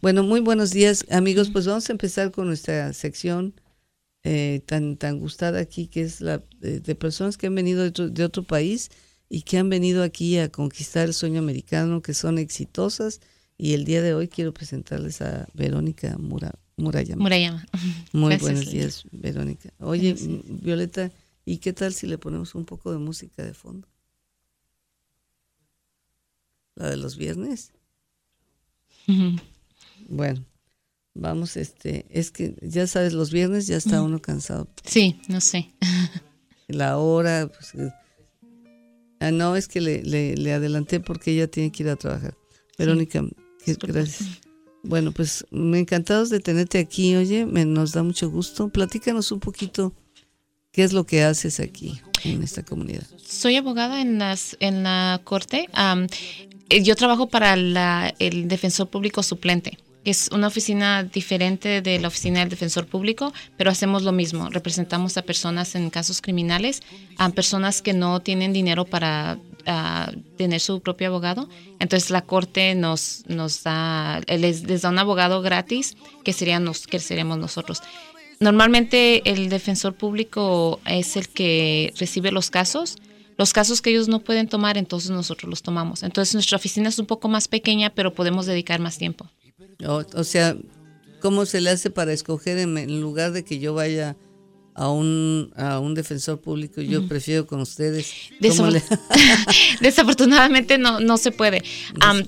Bueno, muy buenos días, amigos. Pues vamos a empezar con nuestra sección eh, tan, tan gustada aquí, que es la de, personas que han venido de otro, de otro, país y que han venido aquí a conquistar el sueño americano, que son exitosas. Y el día de hoy quiero presentarles a Verónica Mura, Murayama. Murayama. Muy buenos días, Verónica. Oye, Violeta, ¿y qué tal si le ponemos un poco de música de fondo? La de los viernes. Bueno, vamos, este, es que ya sabes, los viernes ya está uno cansado. Sí, no sé. La hora, pues, eh, ah, no, es que le, le, adelanté porque ella tiene que ir a trabajar. Verónica, gracias. Bueno, pues me encantados de tenerte aquí, oye, me, nos da mucho gusto. Platícanos un poquito qué es lo que haces aquí en esta comunidad. Soy abogada en, las, en la corte. Eh, yo trabajo para la, el defensor público suplente es una oficina diferente de la oficina del defensor público, pero hacemos lo mismo. Representamos a personas en casos criminales, a personas que no tienen dinero para tener su propio abogado. Entonces la corte nos, da, les, da un abogado gratis que, serían que seríamos nosotros. Normalmente el defensor público es el que recibe los casos. Los casos que ellos no pueden tomar, entonces nosotros los tomamos. Entonces nuestra oficina es un poco más pequeña, pero podemos dedicar más tiempo. O, sea, ¿cómo se le hace para escoger en, lugar de que yo vaya a un, a un defensor público? Yo prefiero con ustedes. Desafortunadamente no, no se puede.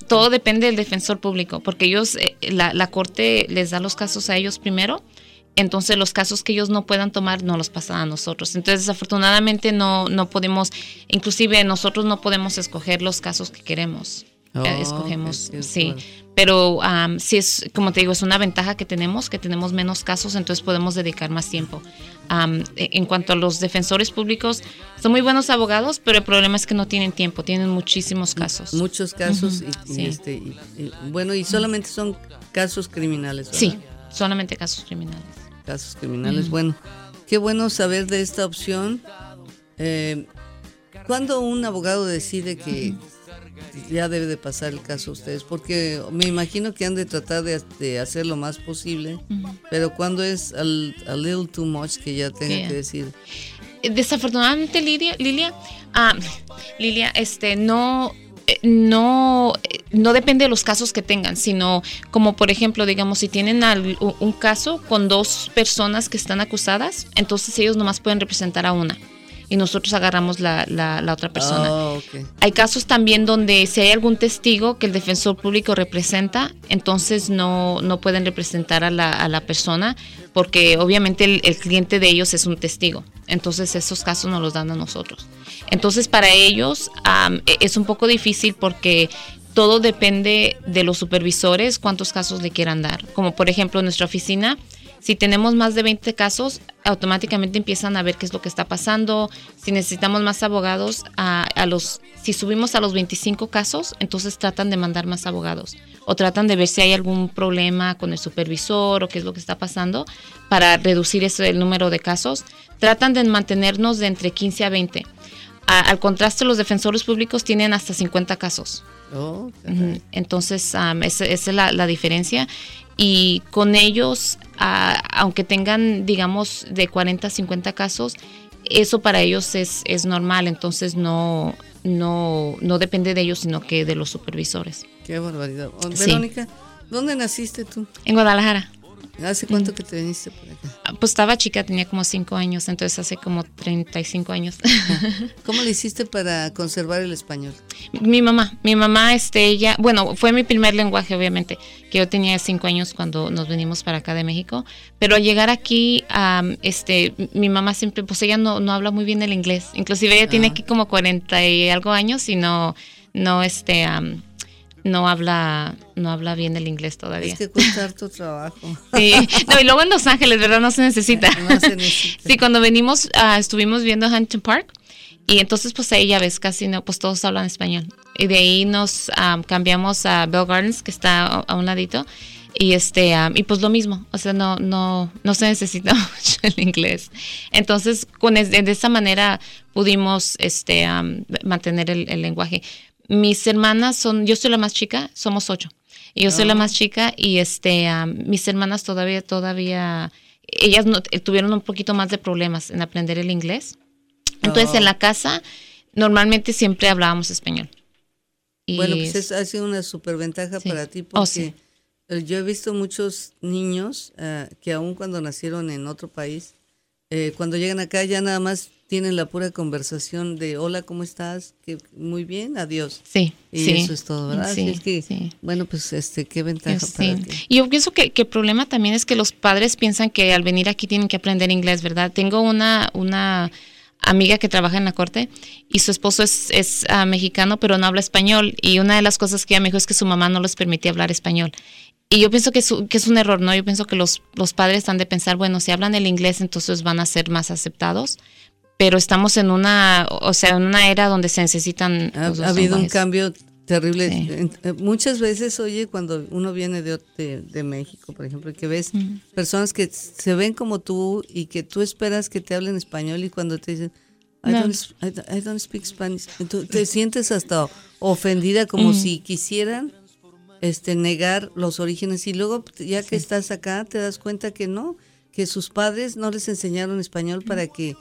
todo depende del defensor público, porque ellos, eh, la, la corte les da los casos a ellos primero entonces los casos que ellos no puedan tomar no los pasan a nosotros. Entonces desafortunadamente no, no podemos, inclusive nosotros no podemos escoger los casos que queremos. Oh, escogemos, sí. Pero sí es, como te digo, es una ventaja que tenemos, que tenemos menos casos, entonces podemos dedicar más tiempo. E, en cuanto a los defensores públicos, son muy buenos abogados, pero el problema es que no tienen tiempo, tienen muchísimos casos. Muchos casos, y, este, bueno, y solamente son casos criminales. Sí, solamente casos criminales. Casos criminales, bueno, qué bueno saber de esta opción. Eh, cuando un abogado decide que ya debe de pasar el caso a ustedes, porque me imagino que han de tratar de, hacer lo más posible, pero cuando es a little too much que ya tenga que decir. Desafortunadamente, Lidia, Lilia, ah, Lilia, este, no, eh, no, no depende de los casos que tengan, sino como por ejemplo, digamos, si tienen un caso con dos personas que están acusadas, entonces ellos nomás pueden representar a una y nosotros agarramos la, la, otra persona. Ah, hay casos también donde si hay algún testigo que el defensor público representa, entonces no, no pueden representar a la, a la persona porque obviamente el, cliente de ellos es un testigo. Entonces esos casos no los dan a nosotros. Entonces para ellos e, es un poco difícil porque todo depende de los supervisores cuántos casos le quieran dar. Como por ejemplo nuestra oficina si tenemos más de 20 casos, automáticamente empiezan a ver qué es lo que está pasando. Si necesitamos más abogados, a, los, si subimos a los 25 casos, entonces tratan de mandar más abogados o tratan de ver si hay algún problema con el supervisor o qué es lo que está pasando para reducir ese, el número de casos. Tratan de mantenernos de entre 15 a 20. al contraste, los defensores públicos tienen hasta 50 casos. Oh, Entonces, esa, es la, la, diferencia y con ellos, aunque tengan, digamos, de 40 a 50 casos, eso para ellos es, es normal, entonces no, no, no depende de ellos, sino que de los supervisores. Qué barbaridad. Verónica, ¿dónde naciste tú? En Guadalajara. ¿Hace cuánto que te viniste por acá? Ah, pues estaba chica, tenía como cinco años, entonces hace como 35 años. ¿Cómo le hiciste para conservar el español? Mi mamá, mi mamá, este, ella, bueno, fue mi primer lenguaje, obviamente, que yo tenía cinco años cuando nos venimos para acá de México, pero al llegar aquí, este, mi mamá siempre, pues ella no, no habla muy bien el inglés, inclusive ella tiene ah. aquí como 40 y algo años y no, no, este, no habla no habla bien el inglés todavía. Es que cuesta tu trabajo. Sí, no, y luego en Los Ángeles, ¿verdad? No se necesita. No se necesita. Sí, cuando venimos, uh, estuvimos viendo Huntington Park y entonces pues ahí ya ves, casi no, pues todos hablan español. Y de ahí nos cambiamos a Bell Gardens, que está a, un ladito, y este y pues lo mismo, o sea, no no no se necesita mucho el inglés. Entonces, con de esa manera pudimos este mantener el lenguaje mis hermanas son, yo soy la más chica, somos ocho. Y yo soy la Ah. más chica y este, am, mis hermanas todavía, todavía, ellas no, eh, tuvieron un poquito más de problemas en aprender el inglés. Entonces Oh. en la casa normalmente siempre hablábamos español. Y Bueno, pues es, ha sido una superventaja Sí. para ti Oh, porque sí. eh, yo he visto muchos niños eh, que aun cuando nacieron en otro país, eh, cuando llegan acá ya nada más tienen la pura conversación de hola, ¿cómo estás? Que muy bien, adiós. sí, Y sí. eso es todo, ¿verdad? Sí, es que, sí. bueno, pues este, qué ventaja Sí. para ti. Y yo pienso que, que el problema también es que los padres piensan que al venir aquí tienen que aprender inglés, ¿verdad? Tengo una, una amiga que trabaja en la corte y su esposo es, es ah, mexicano, pero no habla español. Y una de las cosas que ella me dijo es que su mamá no les permitía hablar español. Y yo pienso que es, un- que es un error, ¿no? Yo pienso que los, los padres han de pensar, bueno, si hablan el inglés, entonces van a ser más aceptados. Pero estamos en una, o sea, en una era donde se necesitan. Ha, los dos ha habido un cambio terrible. Sí. Eh, Muchas veces, oye, cuando uno viene de, de, de México, por ejemplo, que ves personas que se ven como tú y que tú esperas que te hablen español y cuando te dicen, I, No. don't, I I don't speak Spanish, tú te sientes hasta ofendida como si quisieran este negar los orígenes y luego ya que estás acá te das cuenta que no, que sus padres no les enseñaron español para que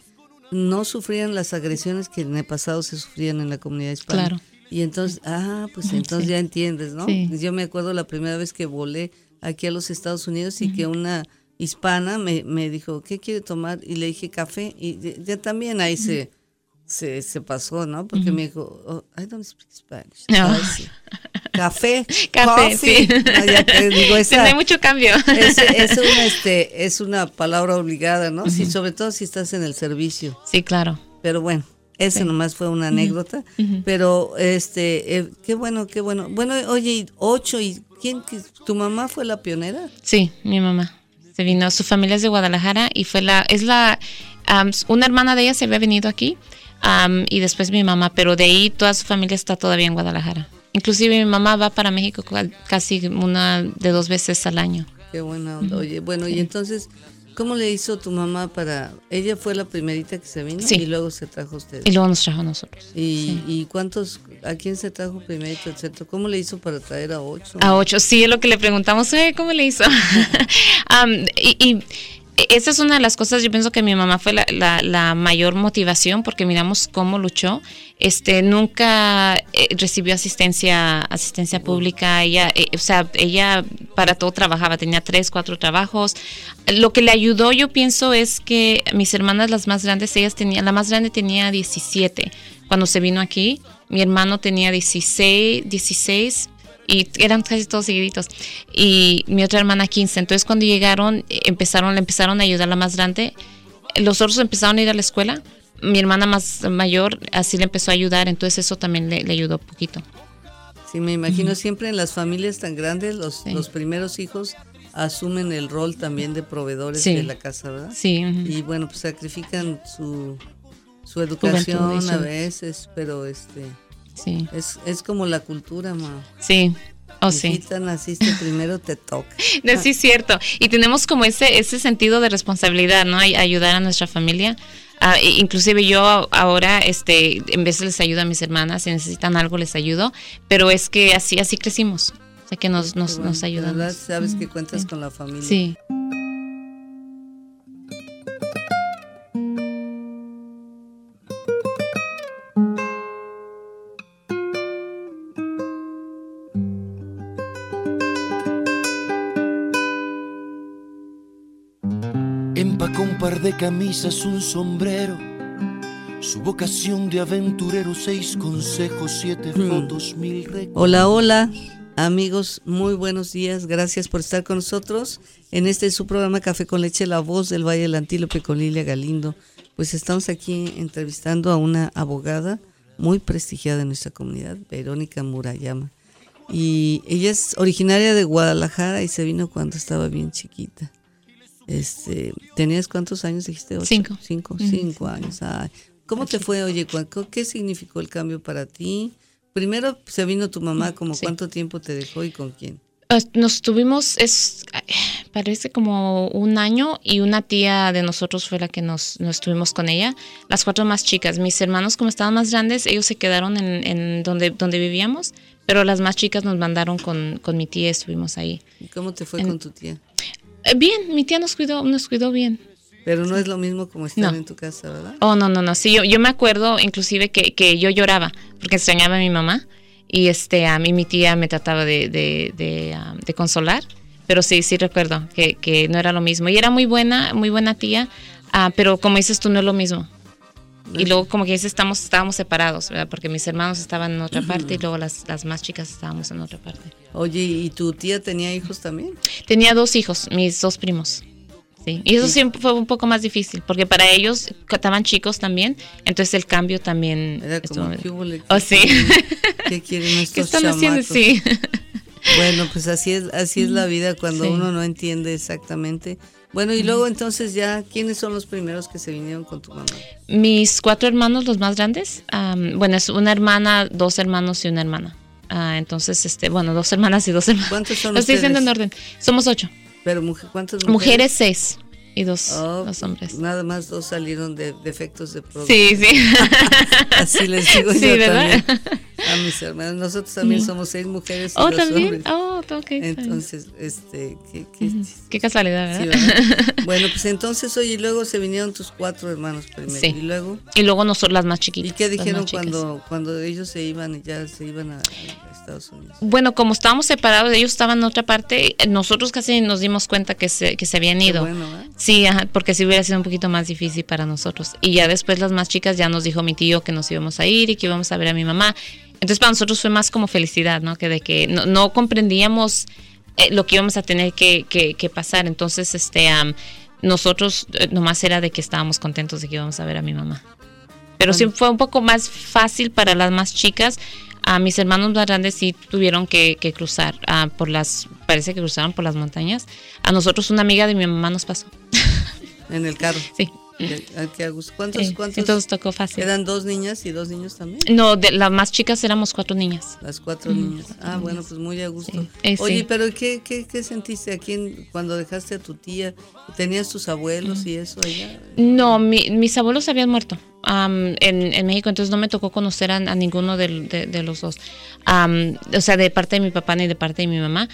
no sufrieran las agresiones que en el pasado se sufrían en la comunidad hispana. Claro. Y entonces, ah, pues entonces Sí. ya entiendes, ¿no? Sí. Yo me acuerdo la primera vez que volé aquí a los Estados Unidos y que una hispana me, me dijo, ¿qué quiere tomar? Y le dije café y ya- ya también ahí se, se, se pasó, ¿no? Porque me dijo, oh, I don't speak Spanish. No. Café, Café, coffee. sí. No, ya te digo, Sí, esa, no hay mucho cambio. es, es una, este, es una palabra obligada, ¿no? Sí, sobre todo si estás en el servicio. Sí, claro. Pero bueno, ese Sí. nomás fue una anécdota. Pero este, eh, qué bueno, qué bueno. Bueno, oye, ocho, ¿y quién? ¿Tu mamá fue la pionera? Sí, mi mamá. Se vino, su familia es de Guadalajara y fue la, es la, am, una hermana de ella se había venido aquí am, y después mi mamá, pero de ahí toda su familia está todavía en Guadalajara. Inclusive mi mamá va para México casi una de dos veces al año. Qué buena onda. Oye, bueno, y entonces, ¿cómo le hizo tu mamá para...? Ella fue la primerita que se vino Sí. y luego se trajo a usted. Y luego nos trajo a nosotros. ¿Y, y cuántos, a quién se trajo primerito, etcétera? ¿Cómo le hizo para traer a ocho? A ocho, sí, es lo que le preguntamos, "Oye, ¿cómo le hizo? Y esa es una de las cosas, yo pienso que mi mamá fue la, la- la mayor motivación porque miramos cómo luchó. Este, nunca eh, recibió asistencia, asistencia pública, ella, eh, o sea, ella para todo trabajaba, tenía tres, cuatro trabajos. Lo que le ayudó, yo pienso, es que mis hermanas, las más grandes, ellas tenían, la más grande tenía 17 cuando se vino aquí, mi hermano tenía 16, 16 y eran casi todos seguiditos. Y mi otra hermana 15. Entonces cuando llegaron, empezaron, le empezaron a ayudar a la más grande. Los otros empezaron a ir a la escuela. Mi hermana más mayor así le empezó a ayudar, entonces eso también le, le ayudó un poquito. Sí, me imagino siempre en las familias tan grandes, los, Sí. los primeros hijos asumen el rol también de proveedores Sí. de la casa, ¿verdad? Sí, ujú. y bueno pues sacrifican su su educación su- a veces pero este sí, es, es como la cultura ma sí. Oh, sí. Naciste primero te toca No, sí, es cierto. Y tenemos como ese, ese sentido de responsabilidad, ¿no? Ay- Ayudar a nuestra familia. Ah, e- inclusive yo ahora, este, en vez les ayudo a mis hermanas, si necesitan algo les ayudo, pero es que así, así crecimos. O sea que nos, nos, bueno, nos ayudan. verdad sabes que cuentas con la familia Sí. De camisas, un sombrero, su vocación de aventurero, seis consejos, siete fotos, mil recuerdos. hola hola amigos muy buenos días. Gracias por estar con nosotros. En este su programa Café con leche la voz del Valle del Antílope con Lilia Galindo. Pues estamos aquí entrevistando a una abogada muy prestigiada en nuestra comunidad Verónica Murayama. Y ella es originaria de Guadalajara y se vino cuando estaba bien chiquita. Este, ¿Tenías cuántos años dijiste? ¿Ocho? Cinco. Cinco, cinco años. Ay, ¿Cómo te fue, oye? ¿Qué significó el cambio para ti? Primero se vino tu mamá, como Sí. cuánto tiempo te dejó y con quién. Eh, Nos tuvimos, es, parece como un año y una tía de nosotros fue la que nos, nos estuvimos con ella, las cuatro más chicas. Mis hermanos como estaban más grandes, ellos se quedaron en, en donde, donde vivíamos, Pero las más chicas nos mandaron con, con mi tía, estuvimos ahí. ¿Y cómo te fue con tu tía? Eh, bien, mi tía nos cuidó, nos cuidó bien. Pero no es lo mismo como estar en tu casa, ¿verdad? Oh, no, no, no. Sí, yo, yo me acuerdo inclusive que, que yo lloraba porque extrañaba a mi mamá y este a mí mi tía me trataba de, de, de, um, de consolar. Pero sí, sí recuerdo que, que, no era lo mismo. Y era muy buena, muy buena tía, uh, pero como dices tú, no es lo mismo. Y luego, como que estamos, estábamos separados, ¿verdad? Porque mis hermanos estaban en otra parte y luego las, las más chicas estábamos en otra parte. Oye, ¿y tu tía tenía hijos también? Tenía dos hijos, mis dos primos. Sí, y eso siempre fue un poco más difícil, porque para ellos estaban chicos también, entonces el cambio también... Era como, ¿qué, oh, sí. ¿Qué quieren estos ¿Qué están chamacos? haciendo? Sí. Bueno, pues así es, así es la vida cuando Sí. uno no entiende exactamente. Bueno, y luego entonces ya, ¿quiénes son los primeros que se vinieron con tu mamá? Mis cuatro hermanos, los más grandes, am, bueno, es una hermana, dos hermanos y una hermana. Ah, entonces, este, bueno, dos hermanas y dos hermanos. ¿Cuántos son Lo estoy diciendo en orden. Somos ocho. Pero mujer, ¿cuántas mujeres? Mujeres, seis. Y dos, Oh, dos hombres. Nada más dos salieron de defectos de producción. Sí, sí. Así les digo Sí, yo ¿verdad? también a mis hermanos. Nosotros también somos seis mujeres y Oh, dos también. hombres. Oh, ok. está bien. Entonces, este, ¿qué, qué- Qué casualidad, sí, ¿verdad? ¿verdad? Bueno, pues entonces, oye, y luego se vinieron tus cuatro hermanos primero. Sí. Y luego, Y luego nosotros las más chiquitas. ¿y qué dijeron cuando, cuando ellos se iban y ya se iban a, a Estados Unidos? Bueno, como estábamos separados, ellos estaban en otra parte, nosotros casi nos dimos cuenta que se, que se habían Qué ido. bueno, ¿eh? Sí, ajá, porque sí hubiera sido un poquito más difícil para nosotros. Y ya después las más chicas ya nos dijo mi tío que nos íbamos a ir y que íbamos a ver a mi mamá. Entonces para nosotros fue más como felicidad, ¿no? Que de que no, no comprendíamos eh, lo que íbamos a tener que, que- que pasar. Entonces, este, am, nosotros eh, nomás era de que estábamos contentos de que íbamos a ver a mi mamá. Pero sí fue un poco más fácil para las más chicas. A mis hermanos más grandes sí tuvieron que, que cruzar ah, por las, parece que cruzaron por las montañas. A nosotros una amiga de mi mamá nos pasó. En el carro. Sí. Ah. ¿Cuántos, cuántos? entonces tocó fácil. ¿Eran dos niñas y dos niños también? No, de las más chicas éramos cuatro niñas. Las cuatro niñas. Ah, bueno, pues muy a gusto. Sí. Eh, Oye, sí. pero ¿qué, qué, qué sentiste aquí en- cuando dejaste a tu tía? ¿Tenías tus abuelos y eso allá? No, mi- mis abuelos habían muerto am, en, en México, entonces no me tocó conocer a, a ninguno de, de los dos. Am, o sea, de parte de mi papá ni de parte de mi mamá.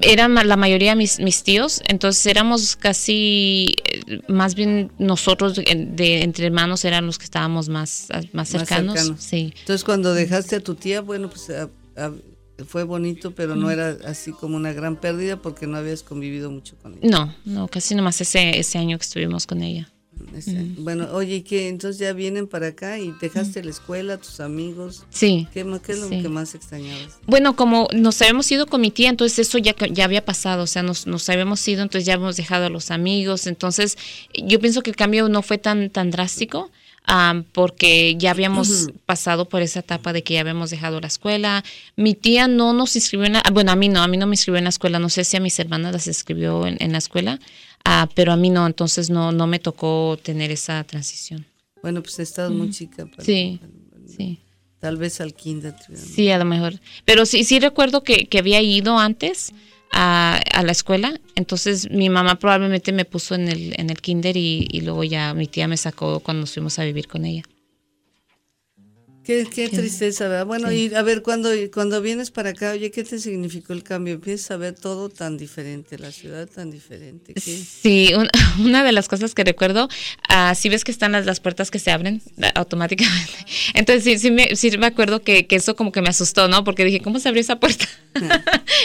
Eran la mayoría mis, mis tíos, entonces éramos casi, eh, más bien nosotros de, de- entre hermanos eran los que estábamos más, más cercanos. Sí. Entonces, cuando dejaste a tu tía, bueno, pues a- a- fue bonito, pero no era así como una gran pérdida porque no habías convivido mucho con ella. No, no, casi nomás ese, ese año que estuvimos con ella. Ese- Bueno, oye, ¿y qué? Entonces ya vienen para acá y dejaste la escuela, tus amigos. Sí. ¿Qué, es lo Sí. que más extrañabas? Bueno, como nos habíamos ido con mi tía, entonces eso ya, ya había pasado, o sea, nos, nos habíamos ido, entonces ya habíamos dejado a los amigos, entonces yo pienso que el cambio no fue tan, tan drástico. am, porque ya habíamos pasado por esa etapa de que ya habíamos dejado la escuela. Mi tía no nos inscribió en la, bueno, a mí no, a mí no me inscribió en la escuela, no sé si a mis hermanas las inscribió en, en la escuela, ah, pero a mí no, entonces no, no me tocó tener esa transición. Bueno, pues estabas muy chica. para- Sí, sí. Tal vez al kinder. Sí, a lo mejor. Pero sí, sí recuerdo que, que había ido antes a, a la escuela. Entonces mi mamá probablemente me puso en el, en el kinder y, y luego ya mi tía me sacó cuando nos fuimos a vivir con ella. Qué, qué tristeza, ¿verdad? Bueno, y a ver, cuando, cuando vienes para acá, oye, ¿qué te significó el cambio? Empiezas a ver todo tan diferente, la ciudad tan diferente. ¿qué? Sí, un- una de las cosas que recuerdo, ah, sí ves que están las, las puertas que se abren ah, automáticamente. Entonces sí, sí, me, sí me acuerdo que, que eso como que me asustó, ¿no? Porque dije, ¿cómo se abrió esa puerta?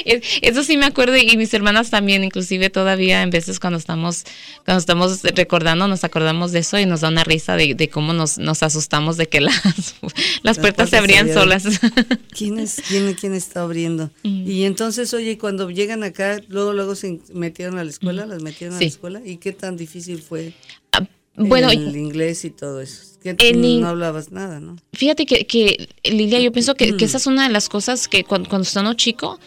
Es- eso sí me acuerdo y mis hermanas también, inclusive todavía en veces cuando estamos, cuando estamos recordando, nos acordamos de eso y nos da una risa de, de cómo nos, nos asustamos de que las, las puertas se abrían solas. ¿Quién, es, quién, quién está abriendo? Y entonces, oye, cuando llegan acá, luego luego se metieron a la escuela, las metieron a la escuela. ¿Y qué tan difícil fue Ah, bueno, el inglés y todo eso? Que no hablabas nada, ¿no? Fíjate que, que Lilia, yo pienso que, que esa es una de las cosas que cuando, cuando está uno chico,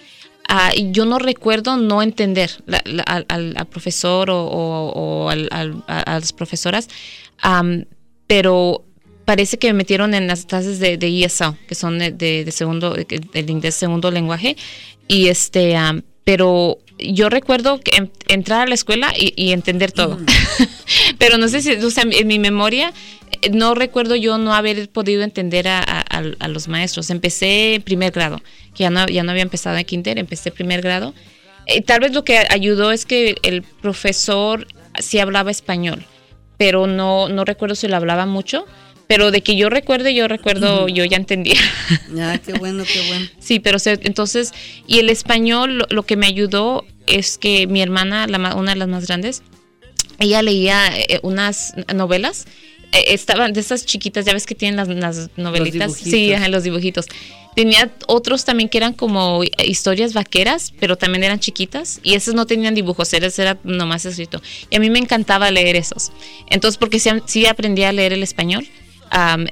ah, yo no recuerdo no entender la- la- al, al- profesor o, o- o al- al- a, las profesoras, pero parece que me metieron en las clases de, de ESL, que son de, de- segundo, el inglés segundo lenguaje, y este, am, pero yo recuerdo que en- entrar a la escuela y, y entender todo. pero no sé si, o sea, en mi memoria no recuerdo yo no haber podido entender a, a- a los maestros. Empecé en primer grado, que ya no, ya no había empezado en kinder, empecé primer grado. Eh, tal vez lo que ayudó es que el profesor sí hablaba español, pero no, no recuerdo si lo hablaba mucho. Pero de que yo recuerde, yo recuerdo, yo ya entendía. Ah, qué bueno, qué bueno. Sí, pero entonces, y el español lo, que me ayudó es que mi hermana, la, una de las más grandes, ella leía eh, unas novelas eh, estaban de esas chiquitas, ya ves que tienen las, novelitas. sí, los dibujitos. Tenía otros también que eran como historias vaqueras, pero también eran chiquitas y esos no tenían dibujos, eran era nomás escrito. Y a mí me encantaba leer esos. Entonces, porque sí, sí aprendí a leer el español.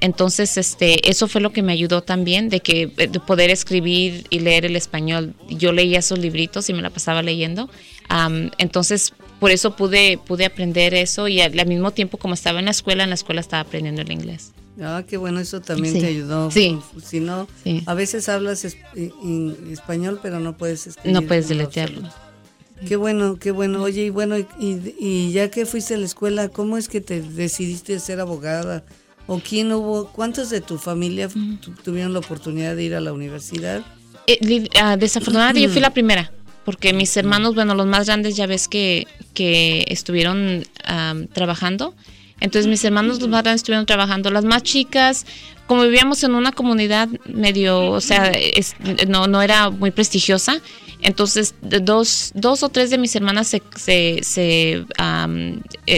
Entonces, este, eso fue lo que me ayudó también de que de poder escribir y leer el español. Yo leía esos libritos y me la pasaba leyendo. entonces, por eso pude, pude aprender eso y al, mismo tiempo como estaba en la escuela, en la escuela estaba aprendiendo el inglés. Ah, qué bueno, eso también te ayudó. Sí. Si no, a veces hablas español, pero no puedes escribir. No puedes deletearlo. Qué bueno, qué bueno. Oye, y bueno, y, y, ya que fuiste a la escuela, ¿cómo es que te decidiste ser abogada? ¿O quién hubo, cuántos de tu familia tuvieron la oportunidad de ir a la universidad? Eh, ah, desafortunadamente yo fui la primera porque mis hermanos, bueno, los más grandes ya ves que, que estuvieron trabajando. Entonces mis hermanos más grandes estuvieron trabajando. Las más chicas, como vivíamos en una comunidad medio, o sea, no, no era muy prestigiosa, entonces dos, dos o tres de mis hermanas se, se, se,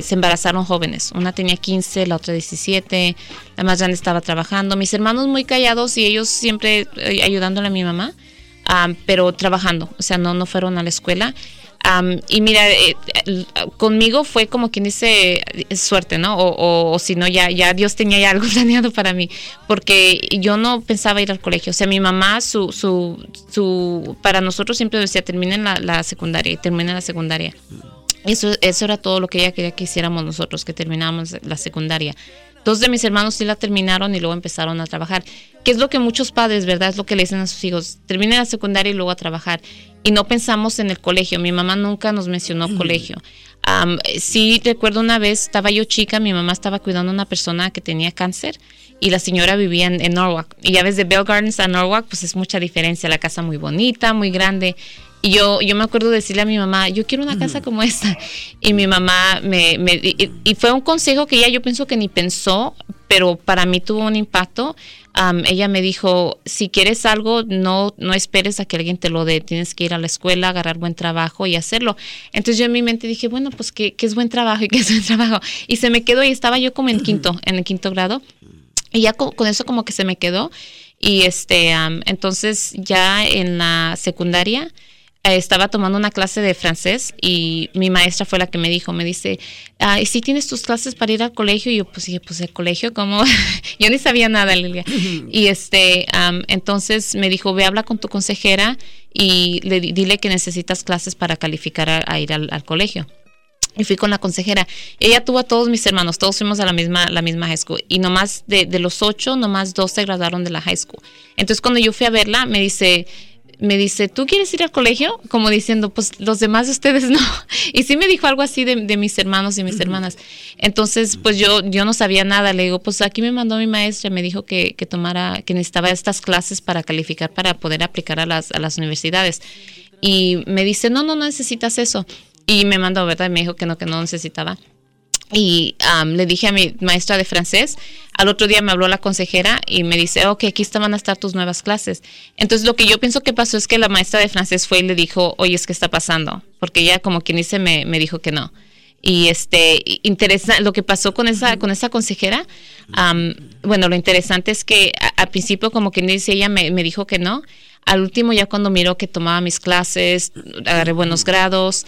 se, embarazaron jóvenes. Una tenía 15, la otra 17, la más grande estaba trabajando. Mis hermanos muy callados y ellos siempre eh, ayudándole a mi mamá pero trabajando, o sea, no, no fueron a la escuela. Y mira, eh, conmigo fue como quien dice suerte, ¿no? O, si no, ya, ya Dios tenía ya algo planeado para mí, porque yo no pensaba ir al colegio. O sea, mi mamá, su, su, su para nosotros siempre decía, terminen la, la secundaria y terminen la secundaria. Eso, eso era todo lo que ella quería que hiciéramos nosotros, que termináramos la secundaria. Dos de mis hermanos sí la terminaron y luego empezaron a trabajar. Que es lo que muchos padres, ¿verdad? Es lo que le dicen a sus hijos. Terminen la secundaria y luego a trabajar. Y no pensamos en el colegio. Mi mamá nunca nos mencionó colegio. sí, recuerdo una vez, estaba yo chica, mi mamá estaba cuidando a una persona que tenía cáncer y la señora vivía en, en Norwalk. Y ya ves, de Bell Gardens a Norwalk, pues es mucha diferencia. La casa muy bonita, muy grande. Y yo, yo me acuerdo decirle a mi mamá, yo quiero una casa como esta. Y mi mamá me, me y, fue un consejo que ella yo pienso que ni pensó, pero para mí tuvo un impacto. ella me dijo, si quieres algo, no, no esperes a que alguien te lo dé, tienes que ir a la escuela, agarrar buen trabajo y hacerlo. Entonces yo en mi mente dije, bueno, pues que, es buen trabajo y que es buen trabajo. Y se me quedó y estaba yo como en quinto, en el quinto grado. Y ya con, con eso como que se me quedó. Y este, entonces ya en la secundaria, estaba tomando una clase de francés y mi maestra fue la que me dijo, me dice, ¿y si tienes tus clases para ir al colegio? Y yo pues dije, pues el colegio, ¿cómo? yo ni sabía nada, Lilia. y este, entonces me dijo, ve, habla con tu consejera y le, dile que necesitas clases para calificar a, ir al, colegio. Y fui con la consejera. Ella tuvo a todos mis hermanos, todos fuimos a la misma, la misma high school. Y nomás de, de los ocho, nomás dos se graduaron de la high school. Entonces cuando yo fui a verla, me dice, me dice, ¿tú quieres ir al colegio? Como diciendo, pues los demás de ustedes no. Y sí me dijo algo así de, mis hermanos y mis hermanas. Entonces, pues yo, yo no sabía nada. Le digo, pues aquí me mandó mi maestra, me dijo que, que tomara, que necesitaba estas clases para calificar, para poder aplicar a las, a las universidades. Y me dice, no, no, no necesitas eso. Y me mandó, ¿verdad? Y me dijo que no, que no necesitaba. Y le dije a mi maestra de francés, al otro día me habló la consejera y me dice, ok, aquí van a estar tus nuevas clases. Entonces lo que yo pienso que pasó es que la maestra de francés fue y le dijo, oye, es que está pasando, porque ella como quien dice me, me dijo que no. Y este, interesa, lo que pasó con esa, con esa consejera, bueno, lo interesante es que al principio como quien dice, ella me, me dijo que no. Al último ya cuando miró que tomaba mis clases, agarré buenos grados,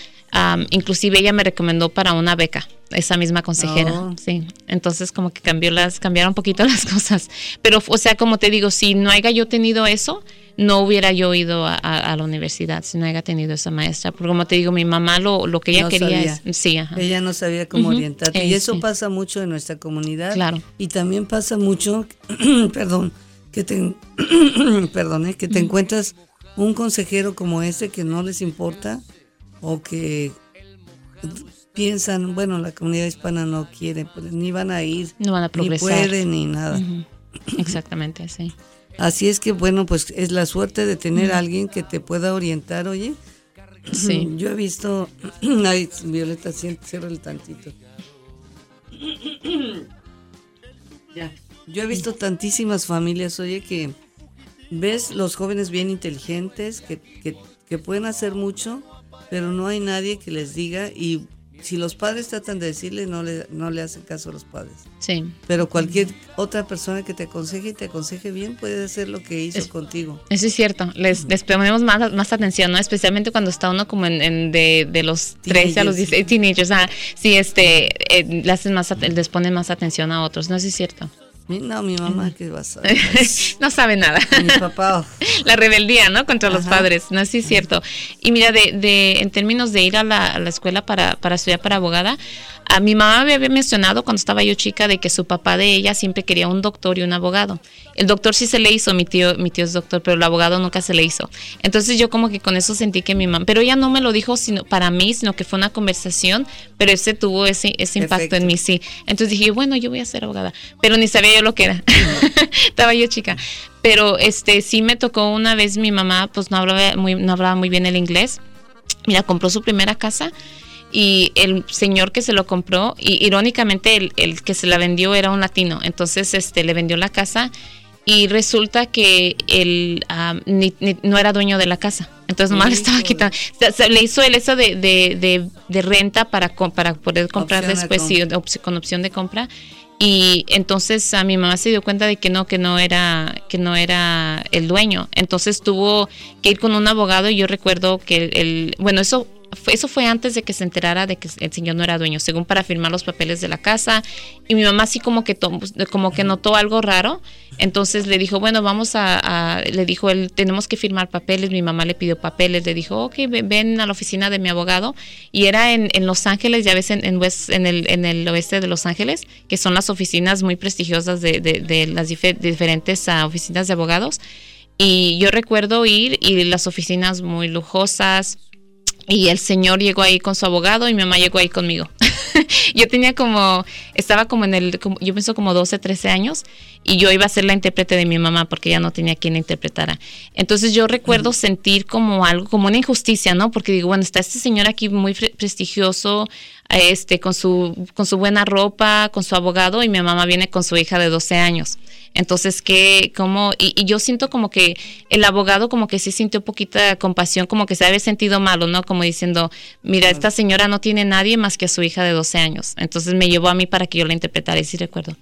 inclusive ella me recomendó para una beca, esa misma consejera. Oh. Sí, entonces como que cambió las, cambiaron un poquito las cosas. Pero, o sea, como te digo, si no haya yo tenido eso, no hubiera yo ido a, la universidad si no haya tenido esa maestra. Porque como te digo, mi mamá lo, lo que ella quería es... Sí, Ella no sabía cómo orientarte. y eso pasa mucho en nuestra comunidad. Claro. Y también pasa mucho, perdón, que te, perdón, ¿eh? que te encuentras un consejero como ese que no les importa o que piensan, bueno, la comunidad hispana no quiere, pues, ni van a ir, no van a ni pueden, ni nada. Exactamente, sí. Así es que bueno, pues es la suerte de tener a alguien que te pueda orientar, oye. Sí. Yo he visto, ay, Violeta, cierra el tantito. Ya. Yo he visto tantísimas familias, oye, que ves los jóvenes bien inteligentes, que, que, que pueden hacer mucho, pero no hay nadie que les diga y si los padres tratan de decirle, no le, no le hacen caso a los padres. Sí. Pero cualquier otra persona que te aconseje y te aconseje bien puede hacer lo que hizo contigo. Eso es cierto. Les, les ponemos más, más atención, ¿no? Especialmente cuando está uno como en, de, de, los 13 a los 16 teenagers. Ah, sí, este, eh, les, más, les ponen más atención a otros. No, eso es cierto. No, mi mamá, ¿qué va a saber? no sabe nada. Mi papá. la rebeldía, ¿no? Contra los padres. No, sí es cierto. Y mira, de, de, en términos de ir a la, a la escuela para, para estudiar para abogada, a mi mamá me había mencionado cuando estaba yo chica de que su papá de ella siempre quería un doctor y un abogado. El doctor sí se le hizo, mi tío, mi tío es doctor, pero el abogado nunca se le hizo. Entonces yo como que con eso sentí que mi mamá, pero ella no me lo dijo sino para mí, sino que fue una conversación, pero ese tuvo ese, ese impacto en mí, sí. Entonces dije, bueno, yo voy a ser abogada, pero ni sabía yo lo que era. estaba yo chica. Pero este sí me tocó una vez mi mamá, pues no hablaba muy, no hablaba muy bien el inglés. Mira, compró su primera casa y el señor que se lo compró, y irónicamente el, el, que se la vendió era un latino, entonces este le vendió la casa y resulta que él no era dueño de la casa. Entonces nomás le estaba quitando. le hizo el eso de, de, de, renta para, para poder comprar después con opción de compra. Y entonces a mi mamá se dio cuenta de que no, que no era, que no era el dueño. Entonces tuvo que ir con un abogado y yo recuerdo que el bueno, eso eso fue antes de que se enterara de que el señor no era dueño, según para firmar los papeles de la casa. Y mi mamá así como que, como que notó algo raro. Entonces le dijo, bueno, vamos a, le dijo, él, tenemos que firmar papeles. Mi mamá le pidió papeles, le dijo, ok, ven a la oficina de mi abogado. Y era en, Los Ángeles, ya ves, en, en, el, en el oeste de Los Ángeles, que son las oficinas muy prestigiosas de, de, las diferentes uh, oficinas de abogados. Y yo recuerdo ir y las oficinas muy lujosas, y el señor llegó ahí con su abogado y mi mamá llegó ahí conmigo. yo tenía como, estaba como en el, yo pienso como 12, 13 años y yo iba a ser la intérprete de mi mamá porque ya no tenía quien la interpretara. Entonces yo recuerdo sentir como algo, como una injusticia, ¿no? Porque digo, bueno, está este señor aquí muy prestigioso, este, con su, con su buena ropa, con su abogado y mi mamá viene con su hija de 12 años. Entonces, que como, y, yo siento como que el abogado como que sí sintió poquita compasión, como que se había sentido malo, ¿no? Como diciendo, mira, esta señora no tiene nadie más que a su hija de 12 años. Entonces me llevó a mí para que yo la interpretara y sí recuerdo.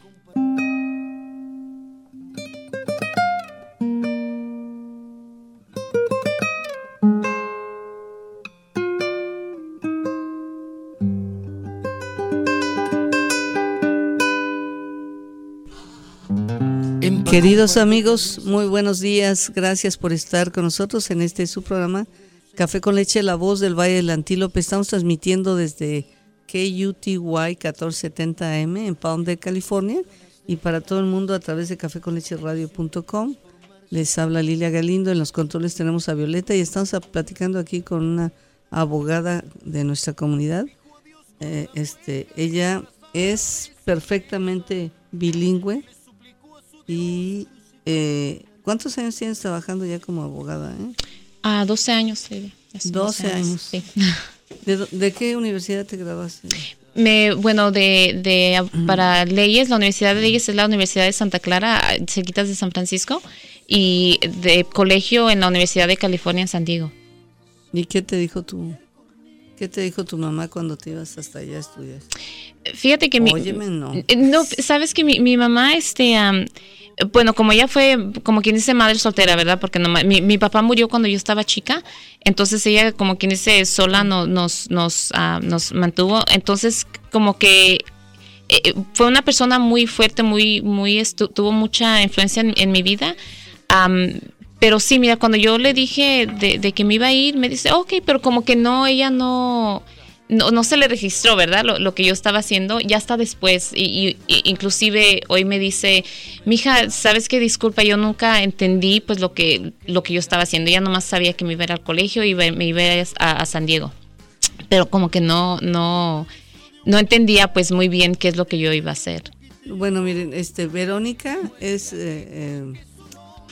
Queridos amigos, muy buenos días. Gracias por estar con nosotros en este su programa Café con Leche, la voz del Valle del Antílope. Estamos transmitiendo desde KUTY 1470M en Palm de California y para todo el mundo a través de caféconlecheradio.com. Les habla Lilia Galindo. En los controles tenemos a Violeta y estamos platicando aquí con una abogada de nuestra comunidad. Eh, este, ella es perfectamente bilingüe y eh, ¿cuántos años tienes trabajando ya como abogada? Eh? Ah, 12 años. 12, años. Sí. ¿De, qué universidad te graduaste? Me, bueno, de, de para leyes, la Universidad de Leyes es la Universidad de Santa Clara, cerquitas de San Francisco, y de colegio en la Universidad de California en San Diego. ¿Y qué te dijo tu, qué te dijo tu mamá cuando te ibas hasta allá a estudiar? Fíjate que mi, no. no. sabes que mi, mi mamá, este, bueno, como ella fue, como quien dice, madre soltera, ¿verdad? Porque no, mi, mi, papá murió cuando yo estaba chica, entonces ella, como quien dice, sola no, nos, nos, uh, nos mantuvo. Entonces, como que eh, fue una persona muy fuerte, muy, muy, tuvo mucha influencia en, mi vida. Pero sí, mira, cuando yo le dije de, de, que me iba a ir, me dice, ok, pero como que no, ella no no, no se le registró, ¿verdad? Lo, lo, que yo estaba haciendo, ya está después. Y, inclusive hoy me dice, mija, ¿sabes qué? Disculpa, yo nunca entendí pues lo que, lo que yo estaba haciendo. Ya nomás sabía que me iba a ir al colegio y me iba a, a, San Diego. Pero como que no, no, no entendía pues muy bien qué es lo que yo iba a hacer. bueno, miren, este, Verónica es, eh,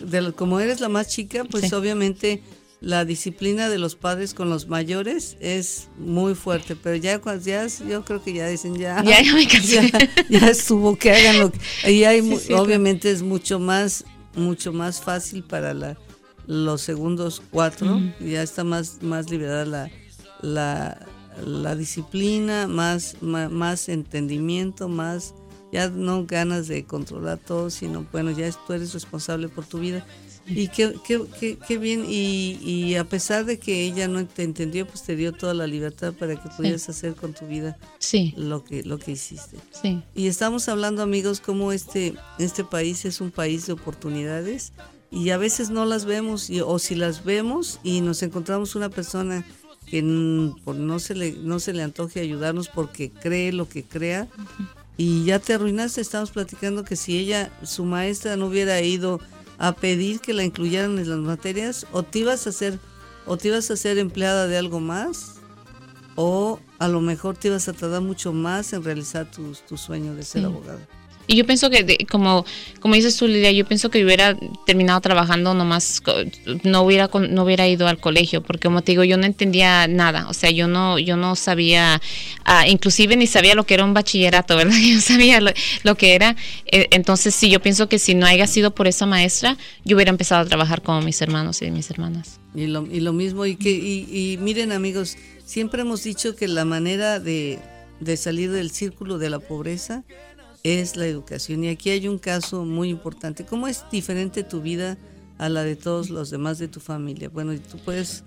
de, como eres la más chica, pues obviamente la disciplina de los padres con los mayores es muy fuerte, pero ya, ya yo creo que ya dicen ya, ya, ya, me cansé. ya, estuvo que hagan lo que y hay, obviamente es mucho más mucho más fácil para la, los segundos cuatro, ya está más más liberada la, la, la disciplina, más, más, más entendimiento, más ya no ganas de controlar todo, sino bueno, ya tú eres responsable por tu vida y qué, qué, qué, bien, y, y, a pesar de que ella no te entendió, pues te dio toda la libertad para que pudieras hacer con tu vida sí. lo, que, lo que hiciste. Sí. Y estamos hablando, amigos, cómo este, este país es un país de oportunidades y a veces no las vemos, y, o si las vemos y nos encontramos una persona que por no se le no se le antoje ayudarnos porque cree lo que crea y ya te arruinaste estamos platicando que si ella su maestra no hubiera ido a pedir que la incluyeran en las materias o te ibas a hacer o te ibas a ser empleada de algo más o a lo mejor te ibas a tardar mucho más en realizar tu, tu sueño de ser abogada. Y yo pienso que, como, como dices tú, Lidia, yo pienso que hubiera terminado trabajando nomás, no hubiera, no hubiera ido al colegio, porque como te digo, yo no entendía nada, o sea, yo no, yo no sabía, ah, inclusive ni sabía lo que era un bachillerato, ¿verdad? Yo sabía lo, que era. Eh, entonces, sí, yo pienso que si no haya sido por esa maestra, yo hubiera empezado a trabajar como mis hermanos y mis hermanas. Y lo, y lo mismo, y, que, y, miren amigos, siempre hemos dicho que la manera de, de salir del círculo de la pobreza es la educación. Y aquí hay un caso muy importante. ¿Cómo es diferente tu vida a la de todos los demás de tu familia? Bueno, y tú puedes...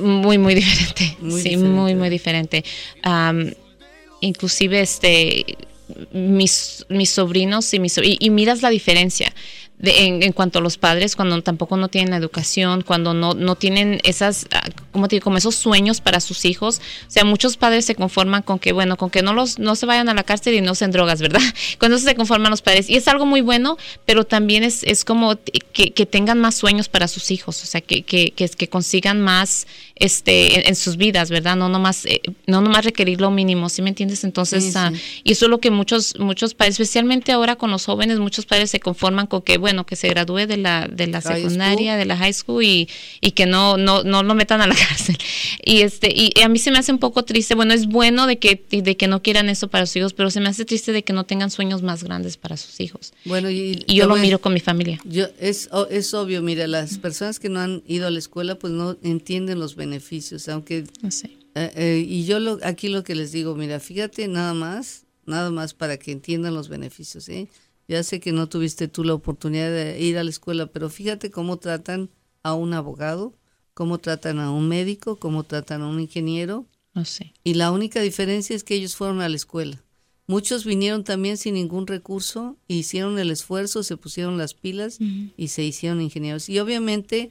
Muy, muy diferente. sí, muy, muy diferente. inclusive, este, mis, mis sobrinos y mis... y miras la diferencia en, cuanto a los padres, cuando tampoco no tienen la educación, cuando no, no tienen esas, ah, como te digo, como esos sueños para sus hijos. O sea, muchos padres se conforman con que, bueno, con que no los, no se vayan a la cárcel y no sean drogas, ¿verdad? Cuando se conforman los padres. Y es algo muy bueno, pero también es, es como que, que tengan más sueños para sus hijos, o sea, que, que, que, consigan más este en, sus vidas, ¿verdad? No nomás, eh, no nomás requerir lo mínimo, ¿sí me entiendes? Entonces, ah, y eso es lo que muchos, muchos padres, especialmente ahora con los jóvenes, muchos padres se conforman con que, bueno, que se gradúe de la, de la secundaria, de la high school y, y que no, no, no lo metan a la cárcel. Y este, y a mí se me hace un poco triste, bueno, es bueno de que, de que no quieran eso para sus hijos, pero se me hace triste de que no tengan sueños más grandes para sus hijos. Bueno, y, yo lo miro con mi familia. Yo, es, es obvio, mira, las personas que no han ido a la escuela pues no entienden los beneficios, aunque... No sé. Eh, eh, y yo lo, aquí lo que les digo, mira, fíjate nada más, nada más para que entiendan los beneficios, ¿eh? Ya sé que no tuviste tú la oportunidad de ir a la escuela, pero fíjate cómo tratan a un abogado, cómo tratan a un médico, cómo tratan a un ingeniero. No sé. Y la única diferencia es que ellos fueron a la escuela. Muchos vinieron también sin ningún recurso, hicieron el esfuerzo, se pusieron las pilas y se hicieron ingenieros. Y obviamente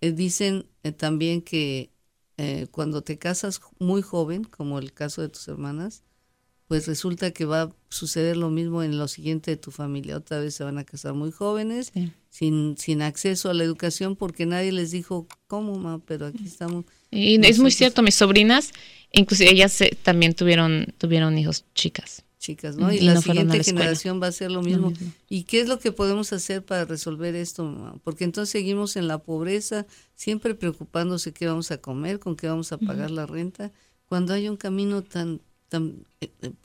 eh, dicen eh, también que eh, cuando te casas muy joven, como el caso de tus hermanas, pues resulta que va a suceder lo mismo en lo siguiente de tu familia. Otra vez se van a casar muy jóvenes, sin, sin acceso a la educación, porque nadie les dijo, ¿cómo, ma? Pero aquí estamos. Y es muy cierto, mis sobrinas, inclusive ellas también tuvieron, tuvieron hijos chicas chicas, ¿no? Y, la siguiente generación va a ser lo mismo. ¿Y qué es lo que podemos hacer para resolver esto? Porque entonces seguimos en la pobreza, siempre preocupándose qué vamos a comer, con qué vamos a pagar la renta, cuando hay un camino tan, eh, eh,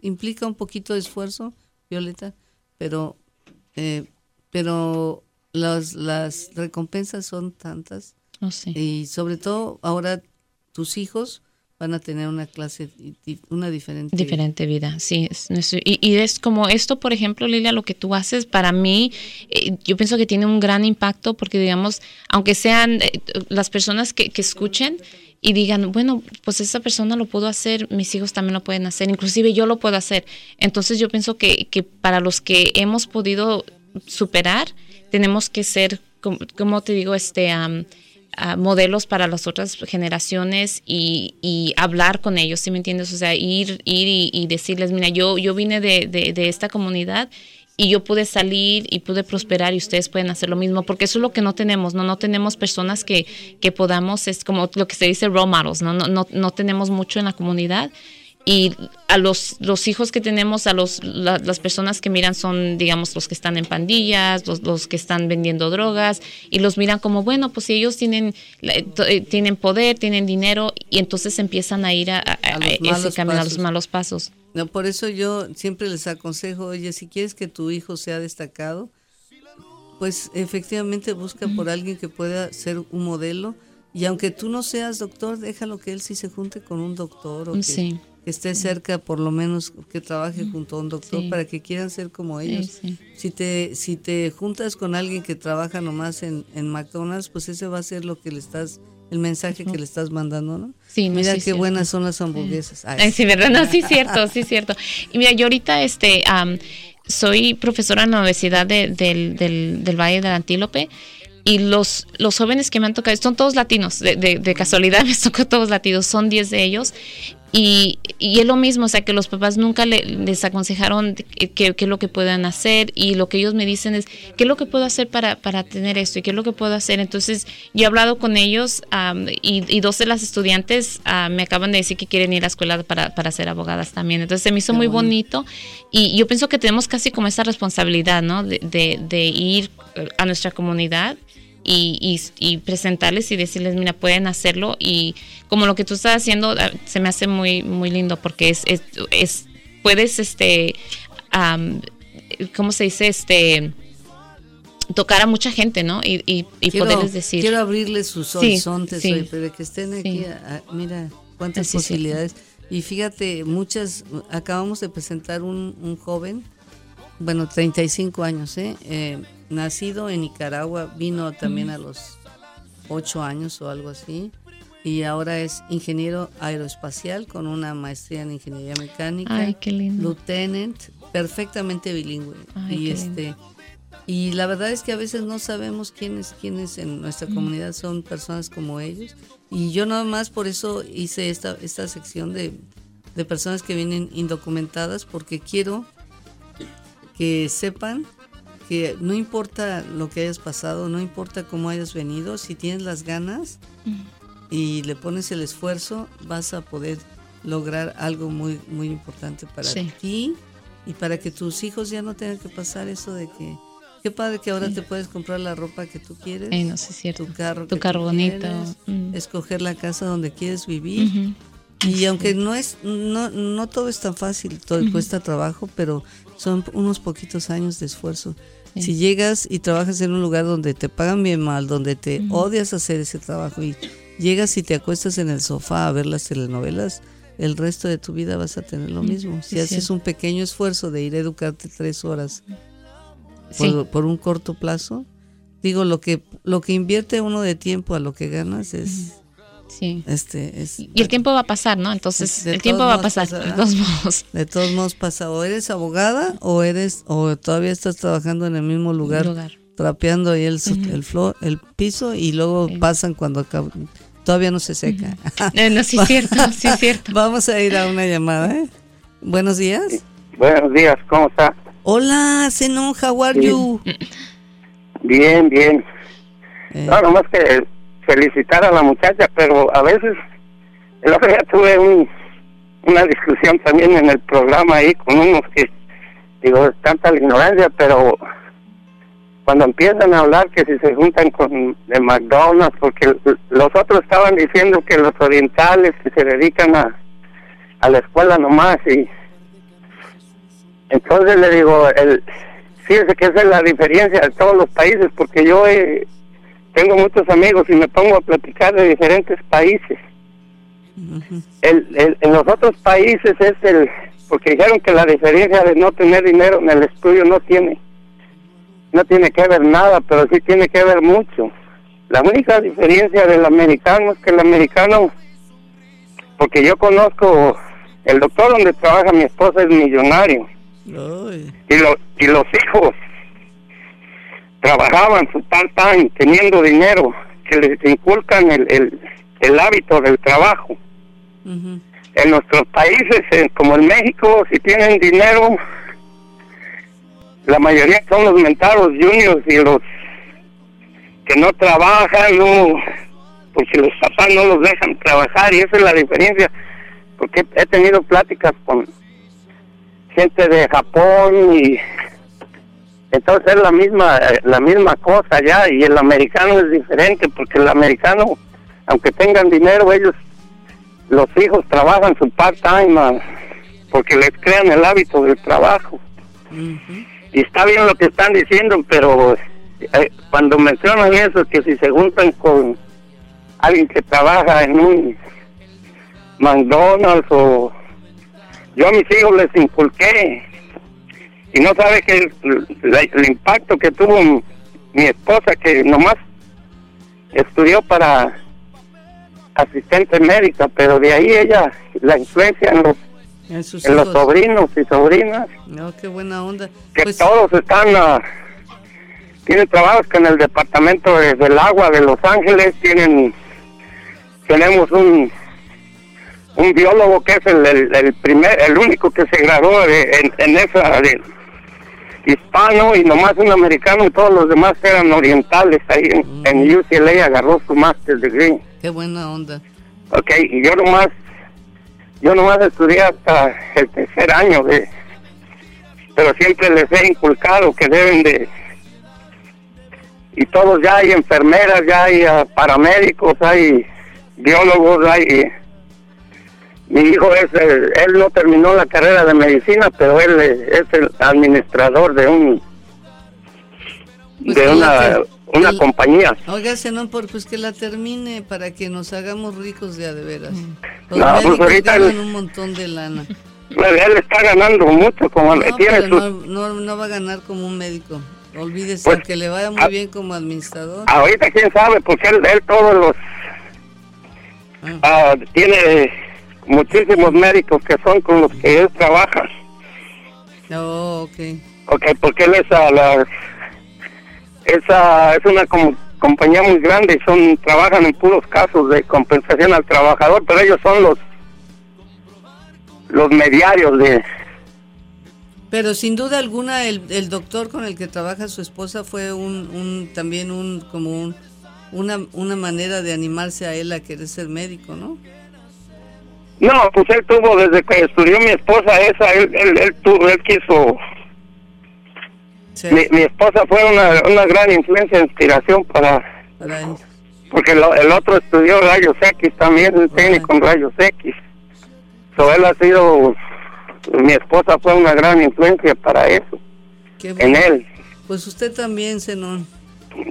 implica un poquito de esfuerzo, Violeta, pero, eh, pero las, las recompensas son tantas. Oh, sí. Y sobre todo ahora tus hijos van a tener una clase, una diferente... Diferente vida, sí. y, es como esto, por ejemplo, Lilia, lo que tú haces, para mí, eh, yo pienso que tiene un gran impacto porque, digamos, aunque sean eh, las personas que, que escuchen, y digan, bueno, pues esa persona lo pudo hacer, mis hijos también lo pueden hacer, inclusive yo lo puedo hacer. Entonces yo pienso que, que para los que hemos podido superar, tenemos que ser, como, te digo, este modelos para las otras generaciones y, y, hablar con ellos, ¿sí me entiendes? O sea, ir, ir y, decirles, mira, yo, yo vine de, de, esta comunidad y yo pude salir y pude prosperar y ustedes pueden hacer lo mismo, porque eso es lo que no tenemos, no, no tenemos personas que, que podamos, es como lo que se dice role models, ¿no? No, no, no tenemos mucho en la comunidad y a los, los hijos que tenemos, a los, las personas que miran son, digamos, los que están en pandillas, los, los, que están vendiendo drogas, y los miran como, bueno, pues si ellos tienen, eh, tienen poder, tienen dinero, y entonces empiezan a ir a, ese camino, a los malos pasos. No, por eso yo siempre les aconsejo, oye, si quieres que tu hijo sea destacado, pues efectivamente busca por alguien que pueda ser un modelo, y aunque tú no seas doctor, déjalo que él sí se junte con un doctor o que, esté cerca, por lo menos que trabaje junto a un doctor para que quieran ser como ellos. Si te si te juntas con alguien que trabaja nomás en, en McDonald's, pues ese va a ser lo que le estás el mensaje que le estás mandando, ¿no? Sí, mira qué buenas son las hamburguesas. sí, verdad, no, sí cierto, sí cierto. Y mira, yo ahorita este soy profesora en la Universidad del, del, del Valle del Antílope y los, los jóvenes que me han tocado, son todos latinos, de, de, casualidad me tocó todos latinos, son 10 de ellos. Y, y, es lo mismo, o sea, que los papás nunca les aconsejaron qué es lo que puedan hacer y lo que ellos me dicen es, ¿qué es lo que puedo hacer para, para tener esto y qué es lo que puedo hacer? Entonces, yo he hablado con ellos y, dos de las estudiantes me acaban de decir que quieren ir a la escuela para, para ser abogadas también. Entonces, se me hizo muy bonito y yo pienso que tenemos casi como esa responsabilidad, ¿no? De, de, de ir a nuestra comunidad y, presentarles y decirles, mira, pueden hacerlo. Y como lo que tú estás haciendo, ah, se me hace muy, muy lindo porque es, es, puedes, este, ¿cómo se dice? Este tocar a mucha gente, ¿no? Y, y, poderles decir. Quiero abrirles sus horizontes, pero que estén aquí, mira cuántas posibilidades. Y fíjate, muchas, acabamos de presentar un, un joven, bueno, 35 años, ¿eh? eh nacido en Nicaragua, vino también a los ocho años o algo así, y ahora es ingeniero aeroespacial con una maestría en ingeniería mecánica, Ay, qué lindo. lieutenant, perfectamente bilingüe. y este y la verdad es que a veces no sabemos quiénes quiénes en nuestra comunidad son personas como ellos. Y yo nada más por eso hice esta, esta sección de, de personas que vienen indocumentadas, porque quiero que sepan que no importa lo que hayas pasado, no importa cómo hayas venido, si tienes las ganas y le pones el esfuerzo, vas a poder lograr algo muy muy importante para ti y para que tus hijos ya no tengan que pasar eso de que qué padre que ahora te puedes comprar la ropa que tú quieres, no sé, cierto. tu carro, tu carro bonito, mm. escoger la casa donde quieres vivir. Y aunque no es no no todo es tan fácil, todo cuesta trabajo, pero son unos poquitos años de esfuerzo. Si llegas y trabajas en un lugar donde te pagan bien mal, donde te odias hacer ese trabajo y llegas y te acuestas en el sofá a ver las telenovelas, el resto de tu vida vas a tener lo mismo. Si haces un pequeño esfuerzo de ir a educarte tres horas por, un corto plazo, digo, lo que, lo que invierte uno de tiempo a lo que ganas es Sí. Este, y el tiempo va a pasar, ¿no? Entonces, el tiempo va a pasar, de todos modos. De todos modos pasa. O eres abogada o eres o todavía estás trabajando en el mismo lugar, trapeando ahí el, el, el piso y luego pasan cuando todavía no se seca. Eh, no, sí es cierto, sí es cierto. Vamos a ir a una llamada, ¿eh? Buenos días. Buenos días, ¿cómo está? Hola, Zenon, how are you? Bien, bien. Eh. No, nomás que felicitar a la muchacha, pero a veces, el otro día tuve un, una discusión también en el programa ahí con unos que, digo, tanta la ignorancia, pero cuando empiezan a hablar que si se juntan con de McDonald's, porque los otros estaban diciendo que los orientales que se dedican a, a la escuela nomás y entonces le digo, el, fíjese que esa es la diferencia de todos los países, porque yo he, tengo muchos amigos y me pongo a platicar de diferentes países. el, en los otros países es el, porque dijeron que la diferencia de no tener dinero en el estudio no tiene, no tiene que ver nada, pero sí tiene que ver mucho. La única diferencia del americano es que el americano, porque yo conozco, el doctor donde trabaja mi esposa es millonario. Y, lo, y los hijos trabajaban su part-time teniendo dinero, que les inculcan el, el, hábito del trabajo. En nuestros países, como en México, si tienen dinero, la mayoría son los mentados juniors y los que no trabajan, no, porque los papás no los dejan trabajar y esa es la diferencia porque he tenido pláticas con gente de Japón y entonces es la misma la misma cosa ya y el americano es diferente porque el americano aunque tengan dinero ellos los hijos trabajan su part time porque les crean el hábito del trabajo. Y está bien lo que están diciendo pero eh, cuando mencionan eso que si se juntan con alguien que trabaja en un McDonald's o yo a mis hijos les inculqué y no sabe que el, impacto que tuvo mi esposa que nomás estudió para asistente médica pero de ahí ella la influencia en los en, los sobrinos y sobrinas. No qué buena onda. Que pues todos están uh, tienen trabajos con el departamento del agua de Los Ángeles tienen tenemos un un biólogo que es el, el, primer, el único que se graduó en, en, esa de hispano y nomás un americano y todos los demás eran orientales ahí en, en UCLA agarró su master degree. Qué buena onda. Ok, y yo nomás, yo nomás estudié hasta el tercer año de, pero siempre les he inculcado que deben de, y todos ya hay enfermeras, ya hay ah, paramédicos, hay biólogos, hay mi hijo es, él no terminó la carrera de medicina, pero él es el administrador de un pues de una, una compañía. Oiga, no, por, pues que la termine para que nos hagamos ricos de a de veras. Los no, pues ahorita ganan un montón de lana. Él está ganando mucho como no, tiene no, no, va a ganar como un médico. Olvídese pues, que le vaya muy bien como administrador. Ahorita quién sabe, porque él, él todos los ah. Ah, tiene muchísimos médicos que son con los que él trabaja. Oh, ok. Ok, porque él es a la, esa es una compañía muy grande y son trabajan en puros casos de compensación al trabajador, pero ellos son los los mediarios de pero sin duda alguna el, el doctor con el que trabaja su esposa fue un, un también un como un, una, una manera de animarse a él a querer ser médico, ¿no? No, pues él tuvo, desde que estudió mi esposa esa, él, él, él, tuvo, él quiso... Mi, esposa fue una, una gran influencia, e inspiración para... Porque el, otro estudió rayos X también, el técnico en rayos X. So, él ha sido... Mi esposa fue una gran influencia para eso. En él. Pues usted también, Zenón.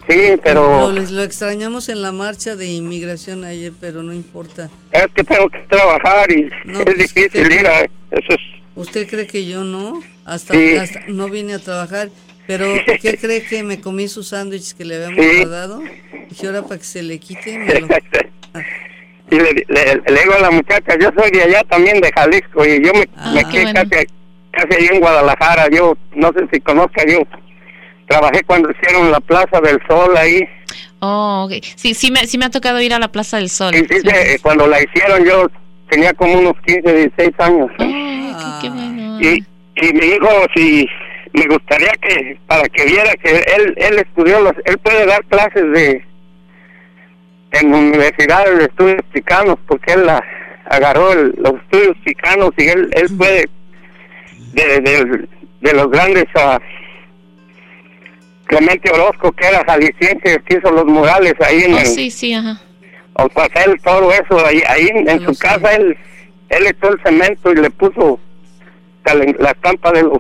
Sí, pero... lo extrañamos en la marcha de inmigración ayer, pero no importa. Es que tengo que trabajar y es pues, difícil ir a... Eso es... ¿Usted cree que yo no? Hasta, no vine a trabajar. Pero, ¿qué cree que me comí sus sándwiches que le habíamos sí. guardado? Y ahora para que se le quite, Y le, digo a la muchacha, yo soy de allá también, de Jalisco, y yo me, me ah, quedé casi, casi ahí en Guadalajara. Yo no sé si conozca yo trabajé cuando hicieron la Plaza del Sol ahí. Oh, okay. sí, sí me, sí me ha tocado ir a la Plaza del Sol. Sí, sí, cuando la hicieron yo tenía como unos 15, 16 años. Oh, qué, bueno. Y, y mi hijo, si me gustaría que, para que viera que él, él estudió, los, él puede dar clases de, en universidades de estudios chicanos, porque él la, agarró los estudios chicanos y él, él puede, de, de, de los grandes... Uh, Clemente Orozco, que era jalisciense, que hizo los murales ahí en oh, sí, sí, ajá. O pues él todo eso, ahí, ahí en su casa, él, él echó el cemento y le puso la estampa de los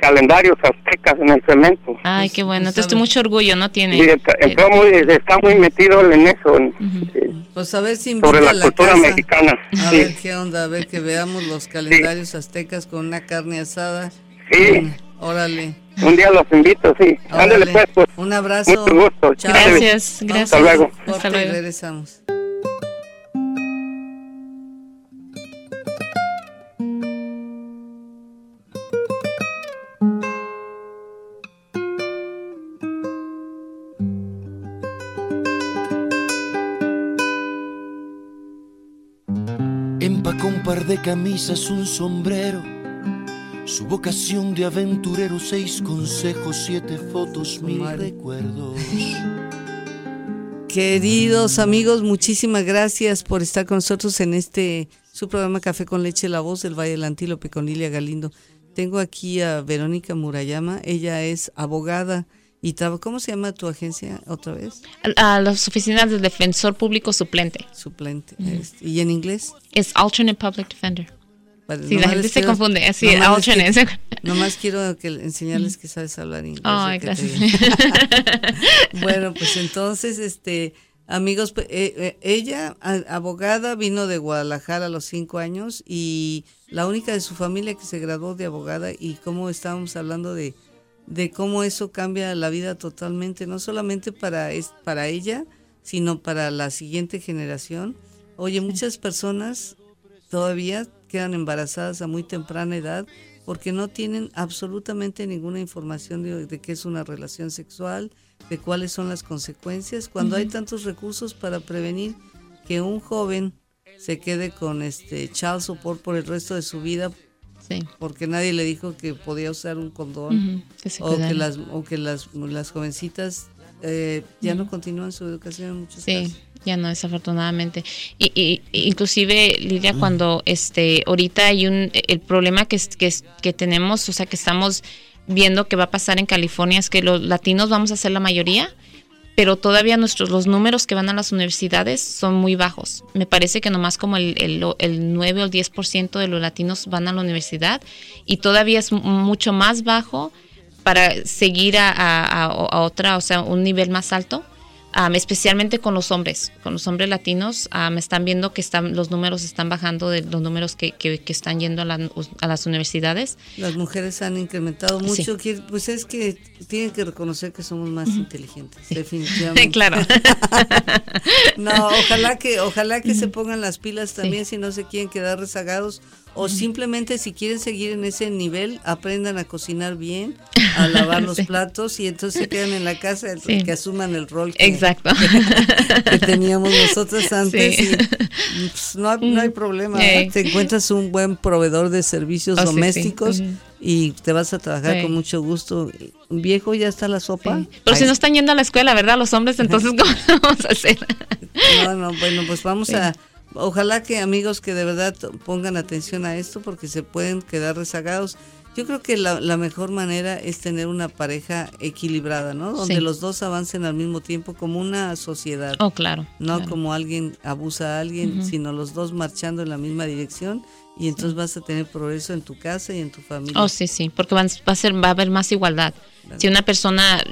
calendarios aztecas en el cemento. Ay, qué bueno, entonces mucho orgullo, ¿no? Tiene. Sí, está, muy, está muy metido en eso. pues a ver si sobre la, cultura mexicana. A ver qué onda, a ver que veamos los calendarios aztecas con una carne asada. Sí. órale. Un día los invito, sí. Ándale pues, pues. Un abrazo. Mucho gusto. Gracias, gracias. Hasta luego. Hasta luego. Regresamos. Empacó un par de camisas, un sombrero su vocación de aventurero, seis consejos, siete fotos, mil recuerdos. Queridos amigos, muchísimas gracias por estar con nosotros en este su programa Café con Leche, La Voz del Valle del Antílope con Lilia Galindo. Tengo aquí a Verónica Murayama, ella es abogada y ¿cómo se llama tu agencia otra vez? A, las oficinas del defensor público suplente. Suplente. ¿Y en inglés? Es alternate public defender. Sí, la gente se confunde. Así, alternate. nomás quiero que enseñarles que sabes hablar inglés. Ay, gracias. bueno, pues entonces, este, amigos, eh, eh, ella, abogada, vino de Guadalajara a los cinco años y la única de su familia que se graduó de abogada y como estábamos hablando de de cómo eso cambia la vida totalmente, no solamente para, es, para ella, sino para la siguiente generación. Oye, muchas personas todavía quedan embarazadas a muy temprana edad porque no tienen absolutamente ninguna información de, qué es una relación sexual, de cuáles son las consecuencias, cuando hay tantos recursos para prevenir que un joven se quede con este child support por el resto de su vida porque nadie le dijo que podía usar un condón o, que las, o que las, las jovencitas eh, ya no continúan su educación en muchos sí. Ya no, desafortunadamente. Y, inclusive, Lidia, cuando este ahorita hay un el problema que, que, que tenemos, o sea, que estamos viendo que va a pasar en California es que los latinos vamos a ser la mayoría, pero todavía nuestros los números que van a las universidades son muy bajos. Me parece que nomás como el, el, el 9 o el 10% de los latinos van a la universidad y todavía es mucho más bajo para seguir a, a, a otra, o sea, un nivel más alto especialmente con los hombres, con los hombres latinos, me están viendo que están los números están bajando de los números que, que, están yendo a, las universidades. Las mujeres han incrementado mucho, pues es que tienen que reconocer que somos más inteligentes, definitivamente. claro. no, ojalá que, ojalá que se pongan las pilas también si no se quieren quedar rezagados o simplemente si quieren seguir en ese nivel, aprendan a cocinar bien, a lavar los platos y entonces se quedan en la casa que asuman el rol que, Exacto. que, teníamos nosotros antes. Y, pues, no, hay problema, te encuentras un buen proveedor de servicios oh, domésticos y te vas a trabajar con mucho gusto. Viejo, ya está la sopa. Pero si no están yendo a la escuela, ¿verdad? Los hombres, entonces, ¿cómo vamos a hacer? no, no, bueno, pues vamos a ojalá que amigos que de verdad pongan atención a esto porque se pueden quedar rezagados. Yo creo que la, mejor manera es tener una pareja equilibrada, ¿no? Donde los dos avancen al mismo tiempo como una sociedad. Oh, claro. No como alguien abusa a alguien, sino los dos marchando en la misma dirección y entonces vas a tener progreso en tu casa y en tu familia. Oh, sí, sí, porque va, a ser va a haber más igualdad. Si una persona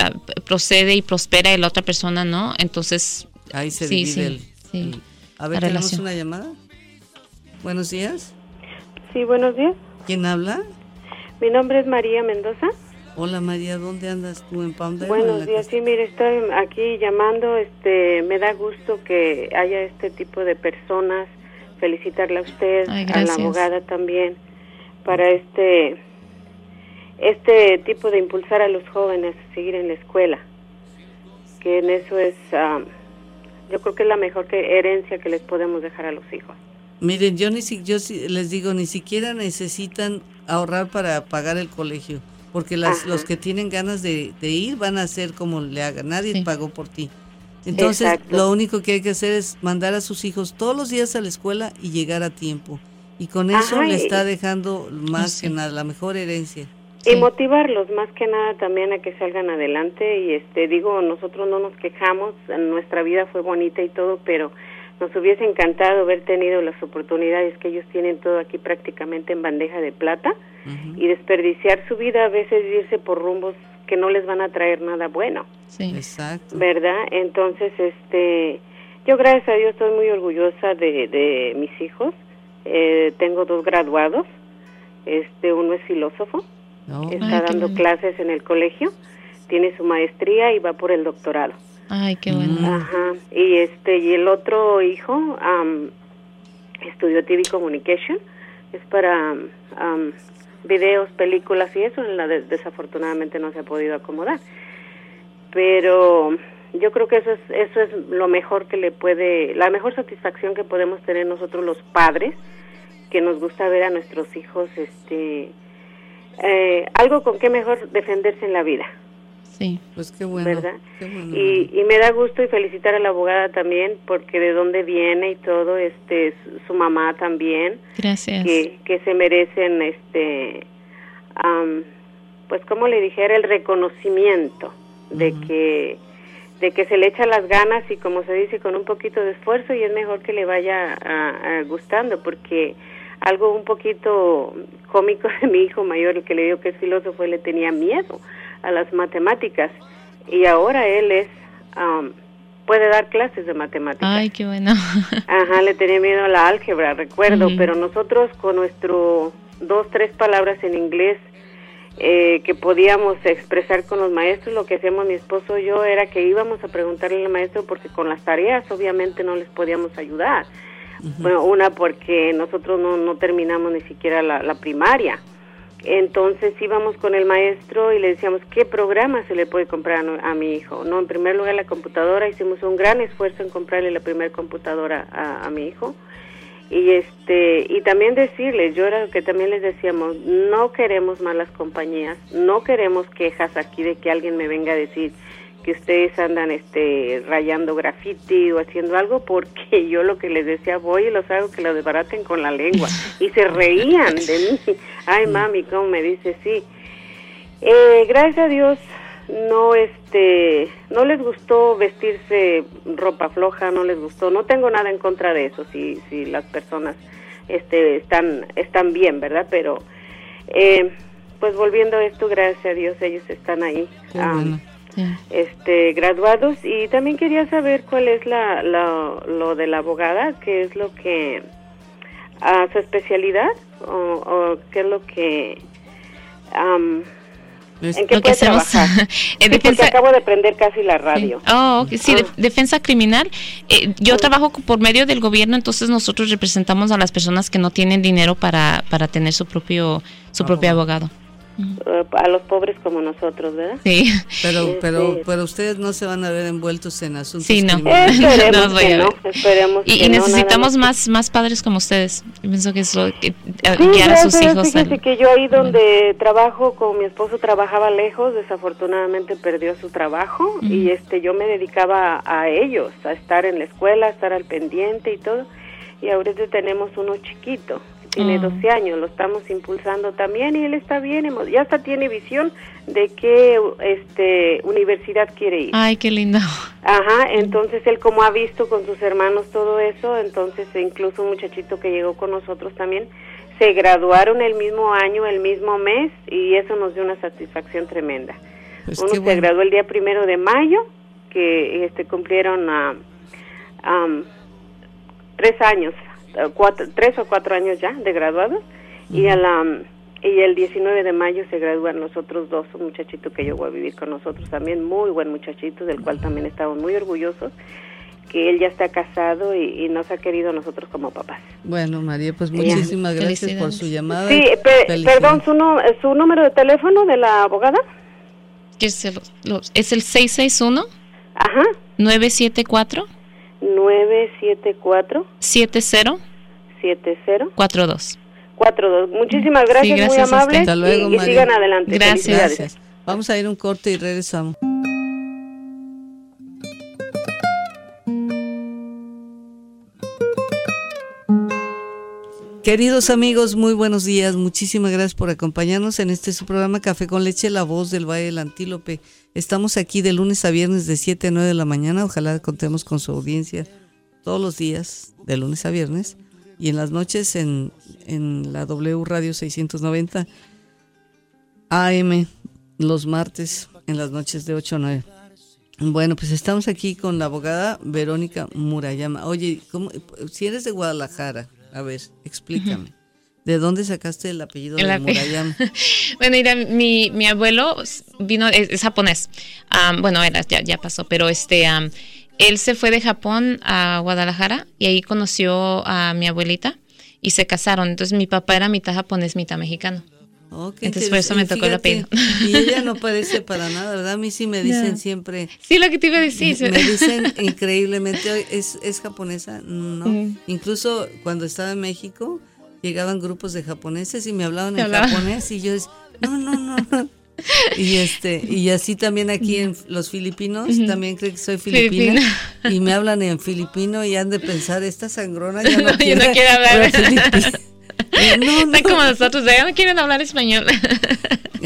ah, procede y prospera y la otra persona no, entonces ahí se divide el a ver, tenemos una llamada. Buenos días. Sí, buenos días. ¿Quién habla? Mi nombre es María Mendoza. Hola María, ¿dónde andas tú en Palm Buenos días, sí, mire, estoy aquí llamando, este, me da gusto que haya este tipo de personas, felicitarle a usted, a la abogada también, para este, este tipo de impulsar a los jóvenes a seguir en la escuela, que en eso es... Ah, yo creo que es la mejor que herencia que les podemos dejar a los hijos. Miren, yo ni si, yo les digo, ni siquiera necesitan ahorrar para pagar el colegio, porque las, los que tienen ganas de, ir van a hacer como le hagan, nadie pagó por ti. Entonces, lo único que hay que hacer es mandar a sus hijos todos los días a la escuela y llegar a tiempo. Y con eso le está dejando más que nada la mejor herencia. Y motivarlos más que nada también a que salgan adelante y este digo, nosotros no nos quejamos, nuestra vida fue bonita y todo, pero nos hubiese encantado haber tenido las oportunidades que ellos tienen todo aquí prácticamente en bandeja de plata y desperdiciar su vida a veces irse por rumbos que no les van a traer nada bueno. Sí, exacto. ¿Verdad? Entonces, este, yo gracias a Dios estoy muy orgullosa de, de mis hijos. Eh, tengo dos graduados. Este, uno es filósofo Está dando clases en el colegio, tiene su maestría y va por el doctorado. Ay, qué bueno. Ajá. Y este y el otro hijo estudió TV Communication, es para videos, películas y eso, en la desafortunadamente no se ha podido acomodar. Pero yo creo que eso es eso es lo mejor que le puede la mejor satisfacción que podemos tener nosotros los padres que nos gusta ver a nuestros hijos este eh, algo con que mejor defenderse en la vida. Sí. Pues qué bueno. ¿verdad? qué bueno. Y, y me da gusto y felicitar a la abogada también porque de dónde viene y todo, este, su, mamá también, Gracias. que, que se merecen, este, am, pues como le dijera, el reconocimiento de que de que se le echa las ganas y como se dice con un poquito de esfuerzo y es mejor que le vaya a- a gustando porque algo un poquito cómico de mi hijo mayor el que le digo que es filósofo él le tenía miedo a las matemáticas y ahora él es am, puede dar clases de matemáticas Ay, qué bueno. Ajá, le tenía miedo a la álgebra, recuerdo, pero nosotros con nuestro dos, tres palabras en inglés eh, que podíamos expresar con los maestros, lo que hacíamos mi esposo y yo era que íbamos a preguntarle al maestro porque con las tareas obviamente no les podíamos ayudar. Bueno, una porque nosotros no, no terminamos ni siquiera la, primaria. Entonces íbamos con el maestro y le decíamos qué programa se le puede comprar a, mi hijo. No, en primer lugar la computadora. Hicimos un gran esfuerzo en comprarle la primera computadora a, a mi hijo y este y también decirles yo era lo que también les decíamos no queremos malas compañías no queremos quejas aquí de que alguien me venga a decir que ustedes andan este rayando graffiti o haciendo algo porque yo lo que les decía voy y los hago que lo desbaraten con la lengua. Y se reían de mí. Ay mami cómo me dice sí. Eh, gracias a Dios no este no les gustó vestirse ropa floja no les gustó. No tengo nada en contra de eso si si las personas este están están bien verdad pero eh, pues volviendo a esto gracias a Dios ellos están ahí ah, bueno. Sí. este graduados y también quería saber cuál es la, la- lo de la abogada qué es lo que a su especialidad o, o qué es lo que Es- en qué Lo que puede hacemos trabajar Sí, porque defensa acabo de prender casi la radio Oh, sí, de- Ah. defensa criminal. Eh, yo trabajo por medio del gobierno, entonces nosotros representamos a las personas que no tienen dinero para, para tener su propio su propio abogado. Eh, a los pobres como nosotros verdad Sí. Pero, Sí, pero, sí. pero ustedes no se van a ver envueltos en asuntos Sí, no. esperemos No que no esperemos Y, que necesitamos más más más padres como ustedes. Yo pienso que es lo que eh, Sí, guiar a sus hijos. Fíjese al- que yo ahí donde trabajo con mi esposo trabajaba lejos, desafortunadamente perdió su trabajo y este yo me dedicaba a, a ellos, a estar en la escuela, a estar al pendiente y todo. Y ahorita tenemos uno chiquito, tiene Ah. 12 años, lo estamos impulsando también y él está bien, ya hasta tiene visión de qué este universidad quiere ir. Ay, qué lindo. Ajá, entonces él como ha visto con sus hermanos todo eso, entonces incluso un muchachito que llegó con nosotros también, se graduaron el mismo año, el mismo mes, y eso nos dio una satisfacción tremenda. Pues Uno se bueno. graduó el día primero de mayo, que este cumplieron ah, tres años, cuatro, tres o cuatro años ya de graduados, y a la y el 19 de mayo se gradúan los otros dos, un muchachito que llegó a vivir con nosotros también, muy buen muchachito, del cual también estamos muy orgullosos, que él ya está casado y, y nos ha querido a nosotros como papás. Bueno, María, pues muchísimas gracias por su llamada. Sí, pe- perdón, ¿su, nu- su número de teléfono de la abogada? ¿Quieres hacerlo? Lo- Es el 661 Ajá, 974 974 7042. 7042. Muchísimas gracias, Sí, gracias a muy amables. Hasta luego, y, sigan adelante. Gracias. Gracias. Vamos a ir un corte y regresamos. Queridos amigos, muy buenos días. Muchísimas gracias por acompañarnos en este su programa Café con Leche, la voz del Valle del Antílope. Estamos aquí de lunes a viernes de 7 a 9 de la mañana. Ojalá contemos con su audiencia todos los días, de lunes a viernes. Y en las noches en, en la W Radio 690 AM, los martes en las noches de 8 a 9. Bueno, pues estamos aquí con la abogada Verónica Murayama. Oye, ¿cómo, si eres de Guadalajara, a ver, explícame. ¿De dónde sacaste el apellido El de ape- Murayama? Bueno, mira, mi, mi abuelo vino, es, es japonés. Am, bueno, era, ya, ya pasó, pero este, él se fue de Japón a Guadalajara y ahí conoció a mi abuelita y se casaron. Entonces mi papá era mitad japonés, mitad mexicano. Oh, Entonces, por eso me tocó el Fíjate, Y ella no parece para nada, ¿verdad? A mí sí me dicen No. siempre, Sí, lo que te iba a decir. me dicen increíblemente, ¿es, es japonesa? No. Incluso cuando estaba en México, llegaban grupos de japoneses y me hablaban en japonés y yo no, no, no, no. y este y así también aquí en los filipinos también creen que soy filipina, y me hablan en filipino y han de pensar esta sangrona ya no, quiere, hablar no, no. como nosotros, ya no quieren hablar español.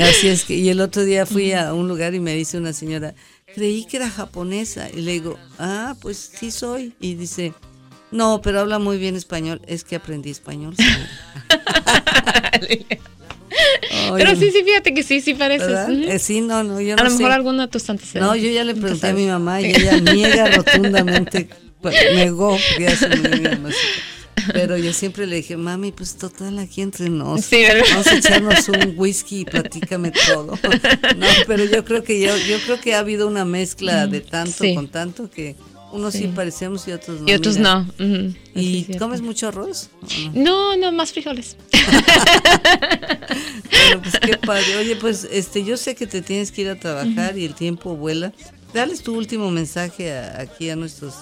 Así es que, y el otro día fui a un lugar y me dice una señora, creí que era japonesa. Y le digo, ah, pues sí soy. Y dice, no, pero habla muy bien español. Es que aprendí español. Pero sí, sí, fíjate que sí, sí parece. Eh, sí, no, no, yo no A lo mejor alguno de tus tantos. No, yo ya le pregunté a mi mamá y ella niega rotundamente, pues, negó que me pero yo siempre le dije, mami, pues total, aquí entre nos. Vamos a echarnos un whisky y platícame todo. No, pero yo creo que yo, yo creo que ha habido una mezcla de tanto con tanto que unos sí. parecemos y otros no. Y otros no. ¿Y comes mucho arroz? No? no? más frijoles. Pero pues qué padre. Oye, pues este, yo sé que te tienes que ir a trabajar y el tiempo vuela. Dales tu último mensaje aquí a nuestros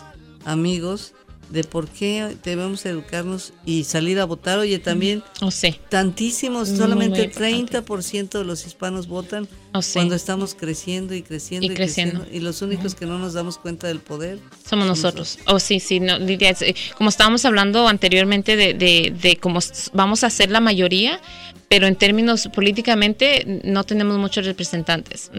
amigos de por qué debemos educarnos y salir a votar. Oye, también tantísimos, solamente 30% de los hispanos votan cuando estamos creciendo y creciendo y, creciendo. Y los únicos que no nos damos cuenta del poder somos nosotros. Oh, sí, sí, no, eh, como estábamos hablando anteriormente de, de, de cómo vamos a ser la mayoría, pero en términos políticamente no tenemos muchos representantes.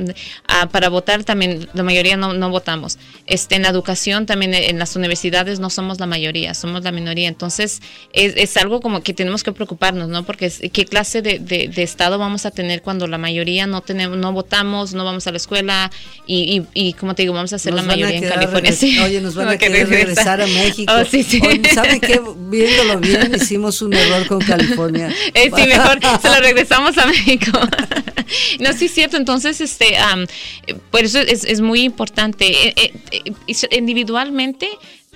Ah, para votar también la mayoría no, no, votamos. Este, en la educación también en las universidades no somos la mayoría, somos la minoría. Entonces es, es algo como que tenemos que preocuparnos, ¿no? Porque qué clase de, de, Estado vamos a tener cuando la mayoría no tenemos, no votamos, no vamos a la escuela y, y, como te digo, vamos a ser la mayoría en California. Oye, nos van a querer regresar a México. Oh, sí, sí. ¿Saben qué? Viéndolo bien, hicimos un error con California. Eh, sí, mejor se lo regresamos a México. no, sí es cierto. Entonces, este, por eso es, es muy importante. Eh, eh, eh, individualmente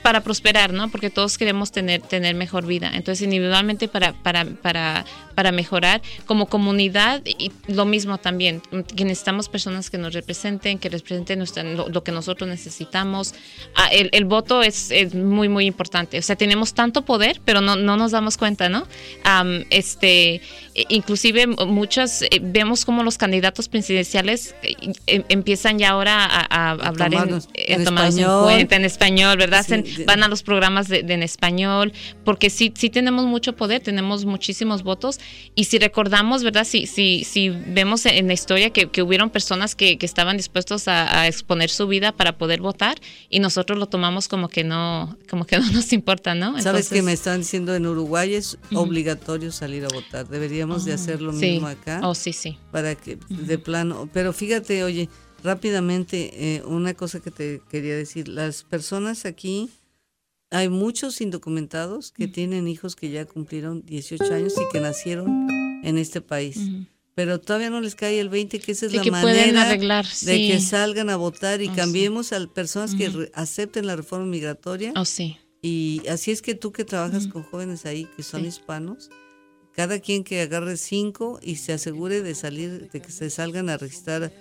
para prosperar, ¿no? Porque todos queremos tener, tener mejor vida. Entonces, individualmente para, para, para, para mejorar, como comunidad, y lo mismo también, que necesitamos personas que nos representen, que representen lo, que nosotros necesitamos. Ah, el, el, voto es, es, muy, muy importante. O sea, tenemos tanto poder, pero no, no nos damos cuenta, ¿no? este, inclusive muchas, eh, vemos como los candidatos presidenciales eh, em, empiezan ya ahora a, hablar en, en, español. en español, ¿verdad? Van a los programas de, en español, porque sí, sí tenemos mucho poder, tenemos muchísimos votos y si recordamos, ¿verdad? Si, si, si vemos en la historia que, que hubieron personas que, que estaban dispuestos a, exponer su vida para poder votar y nosotros lo tomamos como que no, como que no nos importa, ¿no? Sabes que me están diciendo en Uruguay es obligatorio salir a votar, deberíamos de oh, hacer lo mismo acá. Oh, sí, sí. Para que de plano, pero fíjate, oye, rápidamente, eh, una cosa que te quería decir, las personas aquí hay muchos indocumentados que tienen hijos que ya cumplieron 18 años y que nacieron en este país. Pero todavía no les cae el 20, que esa es la manera de que salgan a votar y oh, cambiemos a personas que acepten la reforma migratoria. Oh, sí. Y así es que tú que trabajas con jóvenes ahí que son hispanos, cada quien que agarre cinco y se asegure de salir, de que se salgan a registrar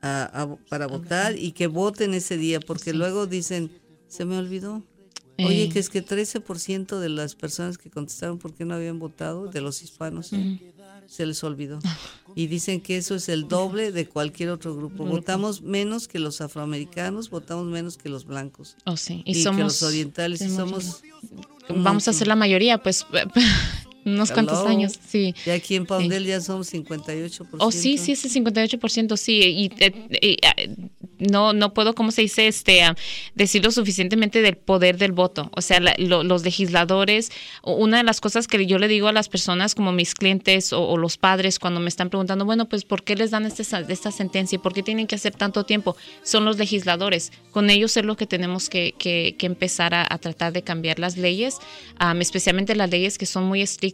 para votar y que voten ese día, porque luego dicen, se me olvidó. Oye, que es que 13% de las personas que contestaron por qué no habían votado, de los hispanos, se les olvidó. Y dicen que eso es el doble de cualquier otro grupo. Votamos menos que los afroamericanos, votamos menos que los blancos. Oh, sí. Y, somos, que los orientales. Y somos... Vamos a ser la mayoría, pues unos cuantos años, sí. Y aquí en Poundel ya somos 58%. Oh, sí, sí, ese 58%, sí. Y, y, no, no puedo, ¿cómo se dice? Este, uh, decirlo suficientemente del poder del voto. O sea, los legisladores, una de las cosas que yo le digo a las personas como mis clientes o, los padres cuando me están preguntando, bueno, pues ¿por qué les dan este, esta sentencia y por qué tienen que hacer tanto tiempo? Son los legisladores. Con ellos es lo que tenemos que, que, empezar a, tratar de cambiar las leyes, especialmente las leyes que son muy estrictas.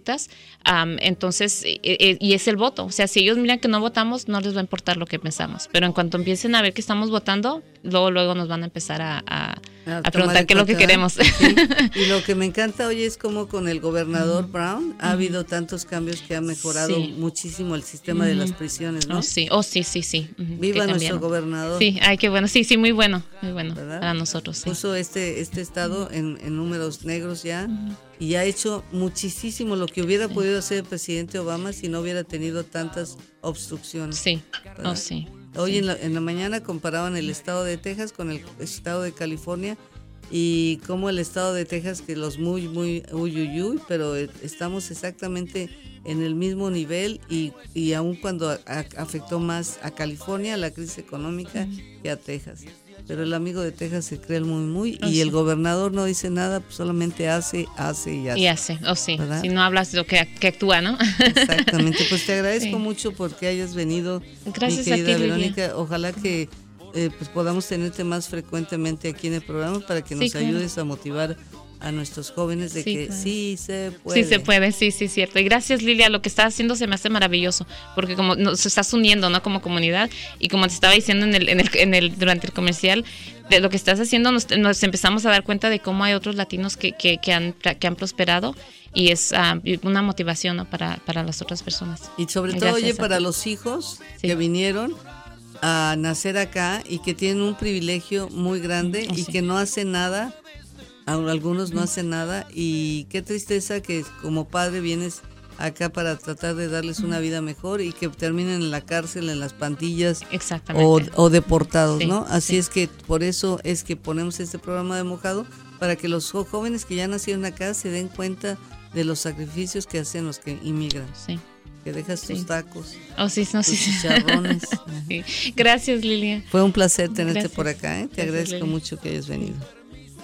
Entonces, e, e, y es el voto. O sea, si ellos miran que no votamos, no les va a importar lo que pensamos. Pero en cuanto empiecen a ver que estamos votando, luego luego nos van a empezar a, preguntar qué es lo que queremos. Y lo que me encanta hoy es como con el gobernador Brown ha habido tantos cambios que ha mejorado muchísimo el sistema de las prisiones, ¿no? Oh, sí, oh, sí, sí, sí. Viva nuestro gobernador. Sí, ay, qué bueno, sí, sí, muy bueno, muy bueno para nosotros. Puso este, este estado en, en números negros ya y ha hecho muchísimo lo que hubiera podido hacer el presidente Obama si no hubiera tenido tantas obstrucciones. Sí, oh, sí. Hoy En, la, en la mañana comparaban el estado de Texas con el estado de California y como el estado de Texas, que los muy, muy uy, pero estamos exactamente en el mismo nivel y, y aun cuando afectó más a California la crisis económica que a Texas pero el amigo de Texas se cree el muy muy y el gobernador no dice nada, pues solamente hace, hace y hace. Y hace, o oh, sí, si no hablas de lo que, que, actúa, ¿no? Exactamente, pues te agradezco mucho porque hayas venido, Gracias mi querida a ti, Verónica, ojalá que eh, pues podamos tenerte más frecuentemente aquí en el programa para que nos ayudes a motivar a nuestros jóvenes de que sí se puede. Sí se puede, sí, sí, cierto. Y gracias Lilia, lo que estás haciendo se me hace maravilloso, porque como nos estás uniendo, ¿no? Como comunidad y como te estaba diciendo en el, en el, en el durante el comercial, de lo que estás haciendo nos, empezamos a dar cuenta de cómo hay otros latinos que, que, que han, que han prosperado y es ah, una motivación ¿no? para, para las otras personas. Y sobre todo, oye, para los hijos que vinieron a nacer acá y que tienen un privilegio muy grande y que no hacen nada algunos no hacen nada y qué tristeza que como padre vienes acá para tratar de darles una vida mejor y que terminen en la cárcel, en las pandillas o, deportados, ¿no? Así es que por eso es que ponemos este programa de mojado para que los jóvenes que ya nacieron acá se den cuenta de los sacrificios que hacen los que inmigran. Sí. Que dejas tus tacos, oh, sí, tus chicharrones. Gracias, Lilia. Fue un placer tenerte por acá, ¿eh? Te agradezco mucho que hayas venido.